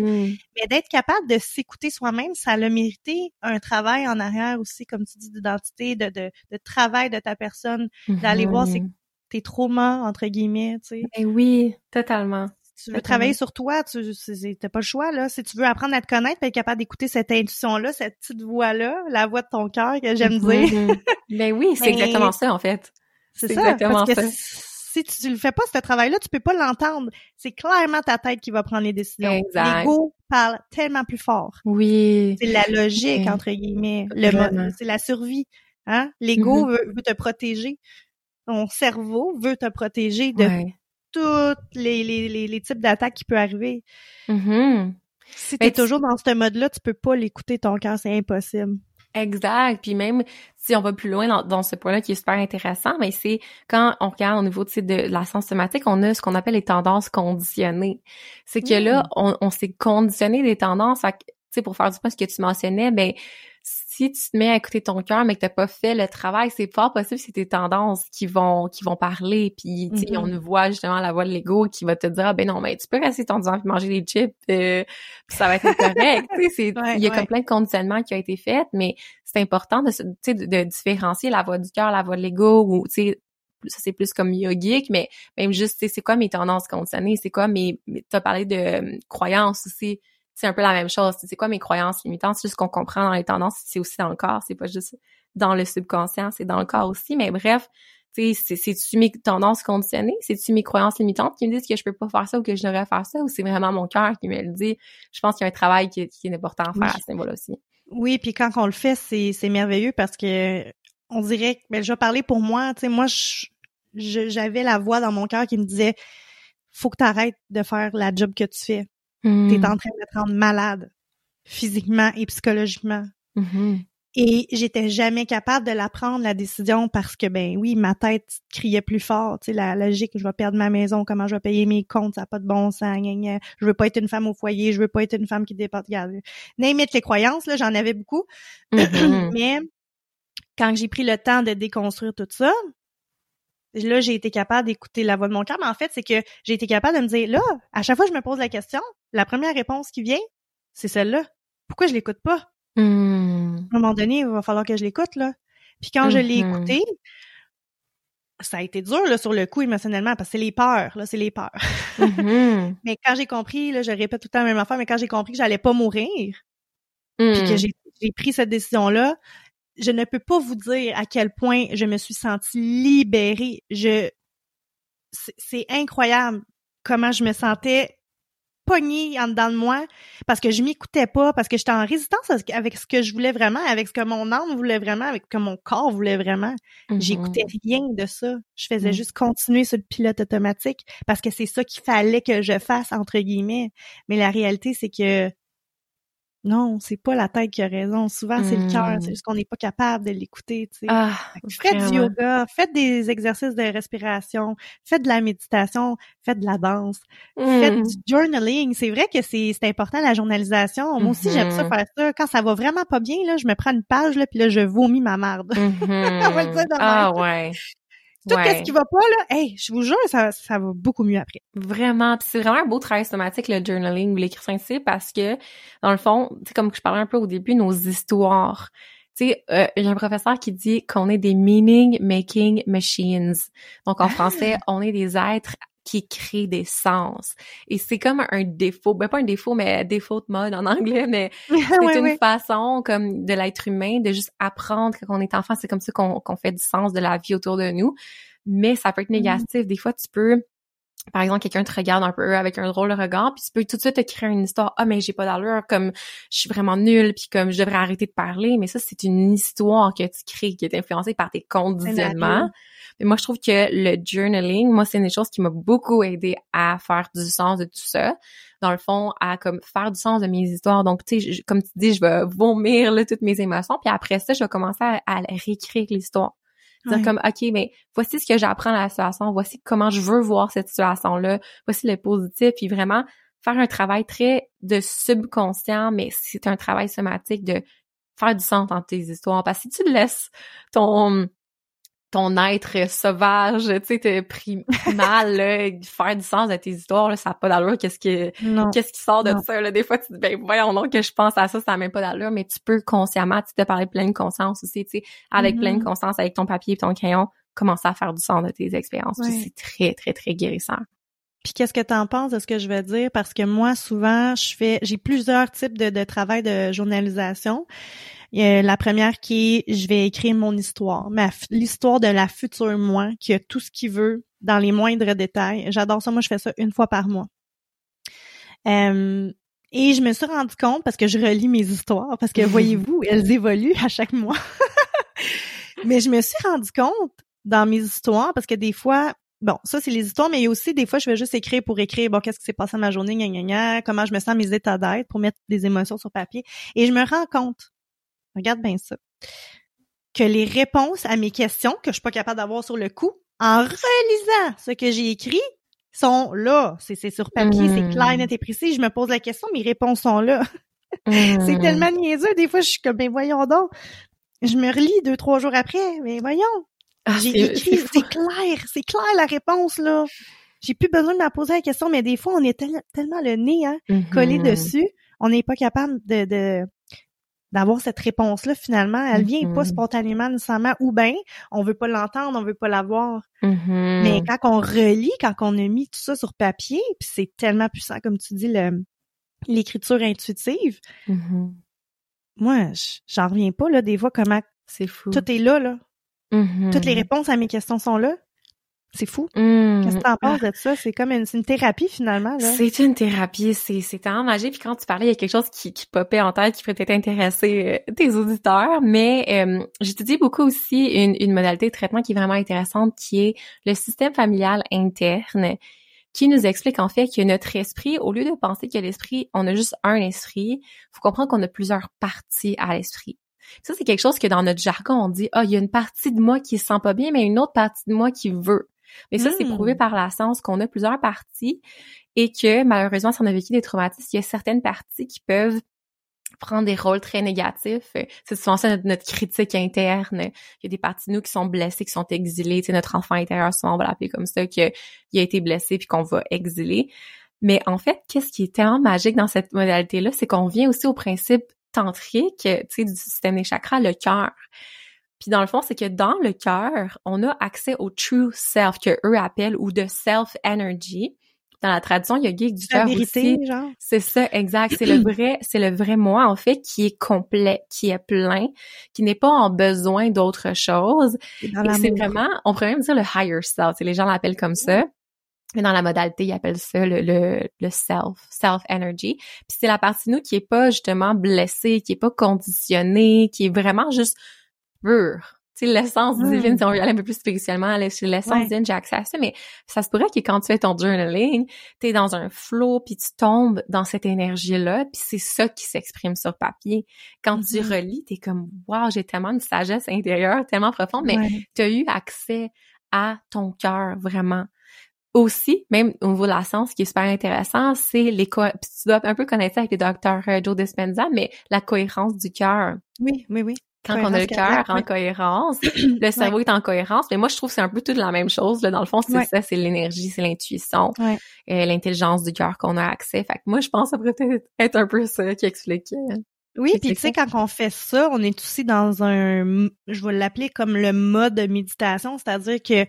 Mais d'être capable de s'écouter soi-même, ça a mérité un travail en arrière aussi, comme tu dis, d'identité, de, de, de travail de ta personne, d'aller c'est- Mhm. tes traumas, entre guillemets, tu sais. Ben oui totalement Si tu veux Totalement. travailler sur toi, tu t'as pas le choix, là. Si tu veux apprendre à te connaître, être capable d'écouter cette intuition-là, cette petite voix-là, la voix de ton cœur que j'aime dire. Mhm. ben oui c'est Mais- exactement ça en fait C'est ça, exactement parce que ça. si tu le fais pas, ce travail-là, tu peux pas l'entendre. C'est clairement ta tête qui va prendre les décisions. L'ego parle tellement plus fort. oui C'est la logique, Ouais. entre guillemets. Le c'est la survie. Hein? L'ego Mhm. veut, veut te protéger. Ton cerveau veut te protéger de ouais tous les, les, les, les types d'attaques qui peuvent arriver. Mhm. Si Mais t'es tu- toujours dans ce mode-là, tu peux pas l'écouter ton cœur, c'est impossible. Exact. Puis même si on va plus loin dans, dans ce point-là qui est super intéressant, mais c'est quand on regarde au niveau tu sais, de la science somatique, on a ce qu'on appelle les tendances conditionnées. C'est que là, Mm. on, on s'est conditionné des tendances. Tu sais, pour faire du point ce que tu mentionnais, ben si tu te mets à écouter ton cœur mais que t'as pas fait le travail, c'est fort possible que c'est tes tendances qui vont qui vont parler. Puis tu sais, Mhm. on nous voit justement la voix de l'ego qui va te dire ah ben non mais tu peux rester ton divan puis manger des chips, euh, puis ça va être correct. tu sais, Ouais, il y a ouais. comme plein de conditionnements qui ont été faits, mais c'est important de, tu sais, de, de différencier la voix du cœur, la voix de l'ego, ou tu sais, ça c'est plus comme yogique, mais même juste, c'est quoi mes tendances conditionnées, c'est quoi mes, mes t'as parlé de euh, croyances aussi, c'est un peu la même chose, tu sais, c'est quoi mes croyances limitantes, c'est juste qu'on comprend dans les tendances, c'est aussi dans le corps, c'est pas juste dans le subconscient, c'est dans le corps aussi, mais bref, tu sais, c'est- c'est-tu mes tendances conditionnées, c'est-tu mes croyances limitantes qui me disent que je peux pas faire ça ou que je devrais faire ça, ou c'est vraiment mon cœur qui me le dit, je pense qu'il y a un travail qui, qui est important à faire Oui. à ce niveau-là aussi. Oui, puis quand on le fait, c'est merveilleux parce que on dirait que ben, je vais parler pour moi, tu sais moi j'avais la voix dans mon cœur qui me disait faut que tu arrêtes de faire la job que tu fais. Mm. Tu es en train de te rendre malade physiquement et psychologiquement. Mhm. Et j'étais jamais capable de la prendre la décision parce que ben oui, ma tête criait plus fort, tu sais la logique, je vais perdre ma maison, comment je vais payer mes comptes, ça n'a pas de bon sens, gna, gna. je veux pas être une femme au foyer, je veux pas être une femme qui déporte, regarde. It, les croyances là, j'en avais beaucoup. Mhm. Mais quand j'ai pris le temps de déconstruire tout ça, là, j'ai été capable d'écouter la voix de mon cœur. Mais en fait, c'est que j'ai été capable de me dire, là, à chaque fois que je me pose la question, la première réponse qui vient, c'est celle-là. Pourquoi je l'écoute pas? Mm. À un moment donné, il va falloir que je l'écoute, là. Puis quand je l'ai Mhm. écouté, ça a été dur, là, sur le coup, émotionnellement, parce que c'est les peurs, là, c'est les peurs. Mhm. mais quand j'ai compris, là, je répète tout le temps la même affaire, mais quand j'ai compris que j'allais pas mourir, puis que Mm. j'ai j'ai pris cette décision-là, je ne peux pas vous dire à quel point je me suis sentie libérée. Je, c'est- incroyable comment je me sentais pognée en dedans de moi parce que je m'écoutais pas, parce que j'étais en résistance avec ce que je voulais vraiment, avec ce que mon âme voulait vraiment, avec ce que mon corps voulait vraiment. Mhm. J'écoutais rien de ça. Je faisais Mm. juste continuer sur le pilote automatique parce que c'est ça qu'il fallait que je fasse, entre guillemets. Mais la réalité, c'est que non, c'est pas la tête qui a raison. Souvent, c'est le cœur. Mm. C'est juste qu'on n'est pas capable de l'écouter, tu sais. Ah, Faites du yoga, faites des exercices de respiration, faites de la méditation, faites de la danse, faites Mm. du journaling. C'est vrai que c'est important la journalisation. Moi aussi, j'aime ça Mhm. faire ça. Quand ça va vraiment pas bien, là, je me prends une page, là, puis là, je vomis ma marde. Mhm. va le dire de Ah ouais. Tout Ouais. ce qui va pas, là, hey, je vous jure, ça, ça va beaucoup mieux après. Vraiment, c'est vraiment un beau travail somatique le journaling ou l'écriture c'est parce que dans le fond, tu sais comme je parlais un peu au début, nos histoires. Tu sais, euh, a un professeur qui dit qu'on est des meaning making machines. Donc en français, on est des êtres qui crée des sens. Et c'est comme un défaut, ben pas un défaut, mais défaut de mode en anglais, mais c'est une façon comme de l'être humain de juste apprendre quand on est enfant. C'est comme ça qu'on fait du sens de la vie autour de nous. Mais ça peut être mm-hmm. négatif. Des fois, tu peux par exemple, quelqu'un te regarde un peu avec un drôle de regard, puis tu peux tout de suite te créer une histoire. Ah, mais j'ai pas d'allure, comme je suis vraiment nulle, puis comme je devrais arrêter de parler. Mais ça, c'est une histoire que tu crées, qui est influencée par tes conditionnements. Moi, je trouve que le journaling, moi, c'est une chose qui m'a beaucoup aidé à faire du sens de tout ça. Dans le fond, à comme faire du sens de mes histoires. Donc, tu sais, comme tu dis, je vais vomir là, toutes mes émotions, puis après ça, je vais commencer à, à réécrire l'histoire. Dire comme, OK, mais voici ce que j'apprends à la situation, voici comment je veux voir cette situation-là, voici le positif, puis vraiment faire un travail très de subconscient, mais c'est un travail somatique de faire du sens dans tes histoires. Parce que si tu laisses ton ton être sauvage, tu sais, pris mal, là, faire du sens de tes histoires, là, ça n'a pas d'allure. Qu'est-ce qui, qu'est-ce qui sort de ça, là? Des fois, tu te dis, ben, voyons donc que je pense à ça, ça n'a même pas d'allure, mais tu peux consciemment, tu te parler pleine conscience aussi, tu sais, avec pleine mm-hmm. conscience, avec ton papier et ton crayon, commencer à faire du sens de tes expériences. C'est très, très, très guérissant. Puis qu'est-ce que tu en penses de ce que je veux dire? Parce que moi, souvent, je fais, j'ai plusieurs types de, de travail de journalisation la première qui est je vais écrire mon histoire, ma l'histoire de la future moi qui a tout ce qu'il veut dans les moindres détails. J'adore ça. Moi, je fais ça une fois par mois. Euh, et je me suis rendu compte parce que je relis mes histoires parce que voyez-vous, elles évoluent à chaque mois. mais je me suis rendu compte dans mes histoires parce que des fois Bon, ça, c'est les histoires, mais il y a aussi des fois, je vais juste écrire pour écrire, bon, qu'est-ce qui s'est passé dans ma journée, gna, gna, gna, comment je me sens, mes états d'être, pour mettre des émotions sur papier. Et je me rends compte regarde bien ça, que les réponses à mes questions que je suis pas capable d'avoir sur le coup, en relisant ce que j'ai écrit, sont là. C'est sur papier, c'est clair, hmm. net et précis. Je me pose la question, mes réponses sont là. c'est hmm. tellement niaiseux. Des fois, je suis comme, ben voyons donc. Je me relis deux, trois jours après. Mais voyons. Ah, j'ai écrit, c'est clair, c'est clair la réponse, là. J'ai plus besoin de me poser la question, mais des fois, on est tellement le nez, hein, collé mm-hmm. dessus, on n'est pas capable de, de, d'avoir cette réponse-là, finalement, elle vient pas mm-hmm. spontanément nécessairement, ou bien on veut pas l'entendre, on veut pas l'avoir. Mm-hmm. Mais quand on relit, quand on a mis tout ça sur papier, puis c'est tellement puissant, comme tu dis, l'écriture intuitive. Mm-hmm. Moi, j'en reviens pas là des fois comment c'est fou. Tout est là là. Toutes les réponses à mes questions sont là. C'est fou. Mmh. Qu'est-ce que t'en penses de ça? C'est comme une, une thérapie finalement. C'est une thérapie, c'est tellement magique. Puis quand tu parlais, il y a quelque chose qui, qui popait en tête qui pourrait peut-être intéresser euh, tes auditeurs. Mais euh, j'étudie beaucoup aussi une, une modalité de traitement qui est vraiment intéressante, qui est le système familial interne, qui nous explique en fait que notre esprit, au lieu de penser que l'esprit, on a juste un esprit, faut comprendre qu'on a plusieurs parties à l'esprit. Ça, c'est quelque chose que dans notre jargon, on dit, ah, il y a une partie de moi qui se sent pas bien, mais une autre partie de moi qui veut. Mais ça, c'est prouvé hmm. par la science qu'on a plusieurs parties et que malheureusement, si on a vécu des traumatismes, il y a certaines parties qui peuvent prendre des rôles très négatifs. C'est souvent ça notre, critique interne. Il y a des parties de nous qui sont blessées, qui sont exilées. Tu sais, notre enfant intérieur, souvent on va l'appeler comme ça, qu'il a été blessé puis qu'on va exiler. Mais en fait, qu'est-ce qui est tellement magique dans cette modalité-là, c'est qu'on vient aussi au principe tantrique, tu sais, du système des chakras, le cœur. Puis dans le fond, c'est que dans le cœur, on a accès au true self que eux appellent ou de self energy. Dans la tradition yogique du cœur aussi, c'est ça, exact. C'est le vrai, c'est le vrai moi en fait qui est complet, qui est plein, qui n'est pas en besoin d'autre chose. Et c'est vraiment, on pourrait même dire le higher self. Les gens l'appellent comme ça. Mais dans la modalité, ils appellent ça le, le, self, self energy. Puis c'est la partie de nous qui est pas justement blessée, qui est pas conditionnée, qui est vraiment juste pur. Tu sais, l'essence divine, si on veut aller un peu plus spirituellement, l'essence divine, j'ai accès à ça, mais ça se pourrait que quand tu fais ton journaling, t'es dans un flow, puis tu tombes dans cette énergie-là, puis c'est ça qui s'exprime sur papier. Quand tu mm-hmm. relis, t'es comme, wow, j'ai tellement de sagesse intérieure, tellement profonde, mais tu as eu accès à ton cœur, vraiment aussi, même au niveau de la science, ce qui est super intéressant, c'est les tu dois un peu connaître ça avec le docteur euh, Joe Dispenza, mais la cohérence du cœur. Oui, oui, oui quand on a le cœur en cohérence, le cerveau est en cohérence. Mais moi, je trouve que c'est un peu tout la même chose. Là. Dans le fond, c'est ça, c'est l'énergie, c'est l'intuition, euh, l'intelligence du cœur qu'on a accès. Fait que moi, je pense que ça pourrait être, être un peu ça qui explique. Euh, oui, puis tu sais, quand on fait ça, on est aussi dans un, je vais l'appeler comme le mode de méditation, c'est-à-dire que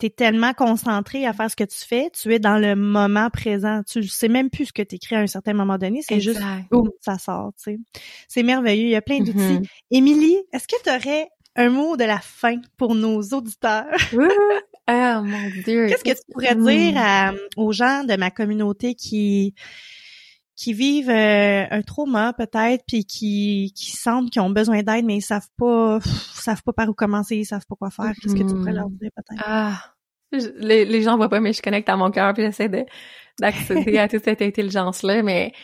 tu es tellement concentré à faire ce que tu fais, tu es dans le moment présent. Tu sais même plus ce que tu écris à un certain moment donné, c'est juste où ça sort, tu sais. C'est merveilleux, il y a plein d'outils. Mm-hmm. Émilie, est-ce que tu aurais un mot de la fin pour nos auditeurs? oh mon dieu. Qu'est-ce que tu pourrais dire aux gens de ma communauté qui qui vivent euh, un trauma peut-être puis qui qui sentent qu'ils ont besoin d'aide mais ils savent pas savent pas par où commencer, ils savent pas quoi faire. Qu'est-ce que tu pourrais leur dire peut-être Ah, les, les gens voient pas mais je connecte à mon cœur puis j'essaie de d'accéder à toute cette intelligence là mais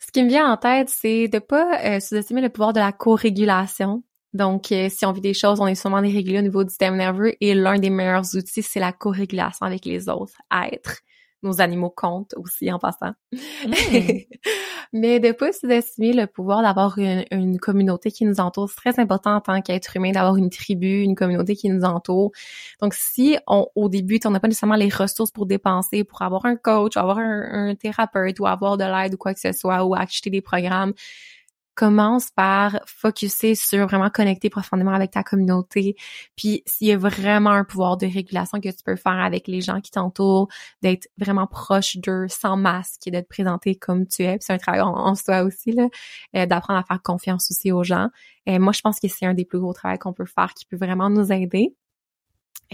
ce qui me vient en tête c'est de pas euh, sous-estimer le pouvoir de la co-régulation. Donc, euh, si on vit des choses, on est sûrement dérégulé au niveau du système nerveux et l'un des meilleurs outils, c'est la co-régulation avec les autres être nos animaux comptent aussi en passant. Mm. Mais de pas sous-estimer le pouvoir d'avoir une, communauté qui nous entoure, c'est très important en tant qu'être humain d'avoir une tribu, une communauté qui nous entoure. Donc si on, au début, on n'a pas nécessairement les ressources pour dépenser, pour avoir un coach, avoir un, un thérapeute, ou avoir de l'aide ou quoi que ce soit, ou acheter des programmes, commence par focuser sur vraiment connecter profondément avec ta communauté. Puis s'il y a vraiment un pouvoir de régulation que tu peux faire avec les gens qui t'entourent, d'être vraiment proche d'eux, sans masque et de te présenter comme tu es. c'est un travail en, soi aussi, là, euh, d'apprendre à faire confiance aussi aux gens. Et moi, je pense que c'est un des plus gros travaux qu'on peut faire qui peut vraiment nous aider.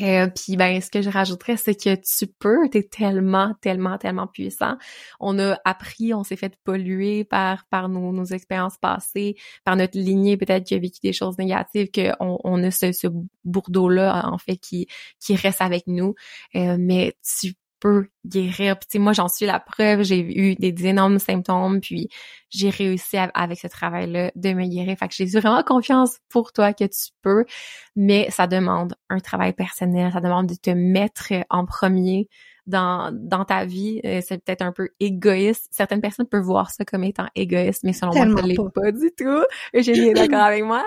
Euh, puis ben ce que je rajouterais c'est que tu peux, t'es tellement tellement tellement puissant. On a appris, on s'est fait polluer par par nos, nos expériences passées, par notre lignée peut-être qui a vécu des choses négatives, que on, on a ce, ce bourdeau là en fait qui qui reste avec nous. Euh, mais tu peux guérir. Puis moi, j'en suis la preuve. J'ai eu des, énormes symptômes, puis j'ai réussi avec ce travail-là de me guérir. Fait que j'ai vraiment confiance pour toi que tu peux, mais ça demande un travail personnel. Ça demande de te mettre en premier dans, dans ta vie. Euh, c'est peut-être un peu égoïste. Certaines personnes peuvent voir ça comme étant égoïste, mais selon moi, ça l'est pas. du tout. Eugénie est d'accord avec moi.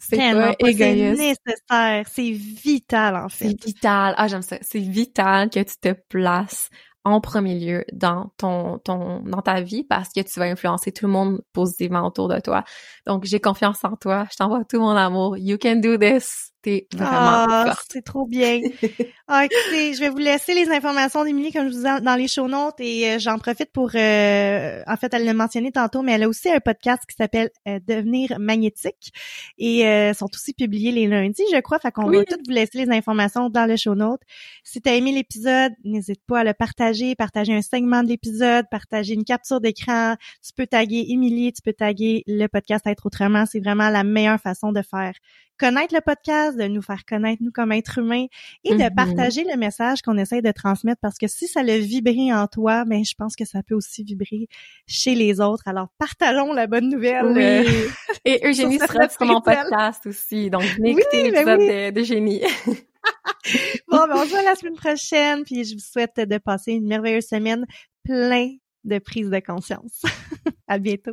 C'est pas, égoïste. C'est nécessaire. C'est vital, en fait. C'est vital. Ah, j'aime ça. C'est vital que tu te places en premier lieu dans ton ton dans ta vie parce que tu vas influencer tout le monde positivement autour de toi. Donc j'ai confiance en toi, je t'envoie tout mon amour. You can do this. T'es vraiment ah, c'est trop bien. ah, écoutez, je vais vous laisser les informations d'Emilie comme je vous ai dans les show notes et euh, j'en profite pour euh, en fait elle l'a mentionné tantôt mais elle a aussi un podcast qui s'appelle euh, Devenir magnétique et sont aussi publiés les lundis, je crois, fait qu'on va toutes vous laisser les informations dans le show notes. Si tu as aimé l'épisode, n'hésite pas à le partager, partager un segment de l'épisode, partager une capture d'écran, tu peux taguer Émilie, tu peux taguer le podcast Être autrement, c'est vraiment la meilleure façon de faire connaître le podcast, de nous faire connaître nous comme êtres humains et de mm-hmm. partager le message qu'on essaie de transmettre parce que si ça le vibrer en toi, ben je pense que ça peut aussi vibrer chez les autres. Alors partageons la bonne nouvelle. Oui. Euh, et Eugénie sera sur mon podcast aussi, donc venez écouter ben l'épisode d'Eugénie. bon, ben on se voit la semaine prochaine, puis je vous souhaite de passer une merveilleuse semaine plein de prise de conscience. à bientôt.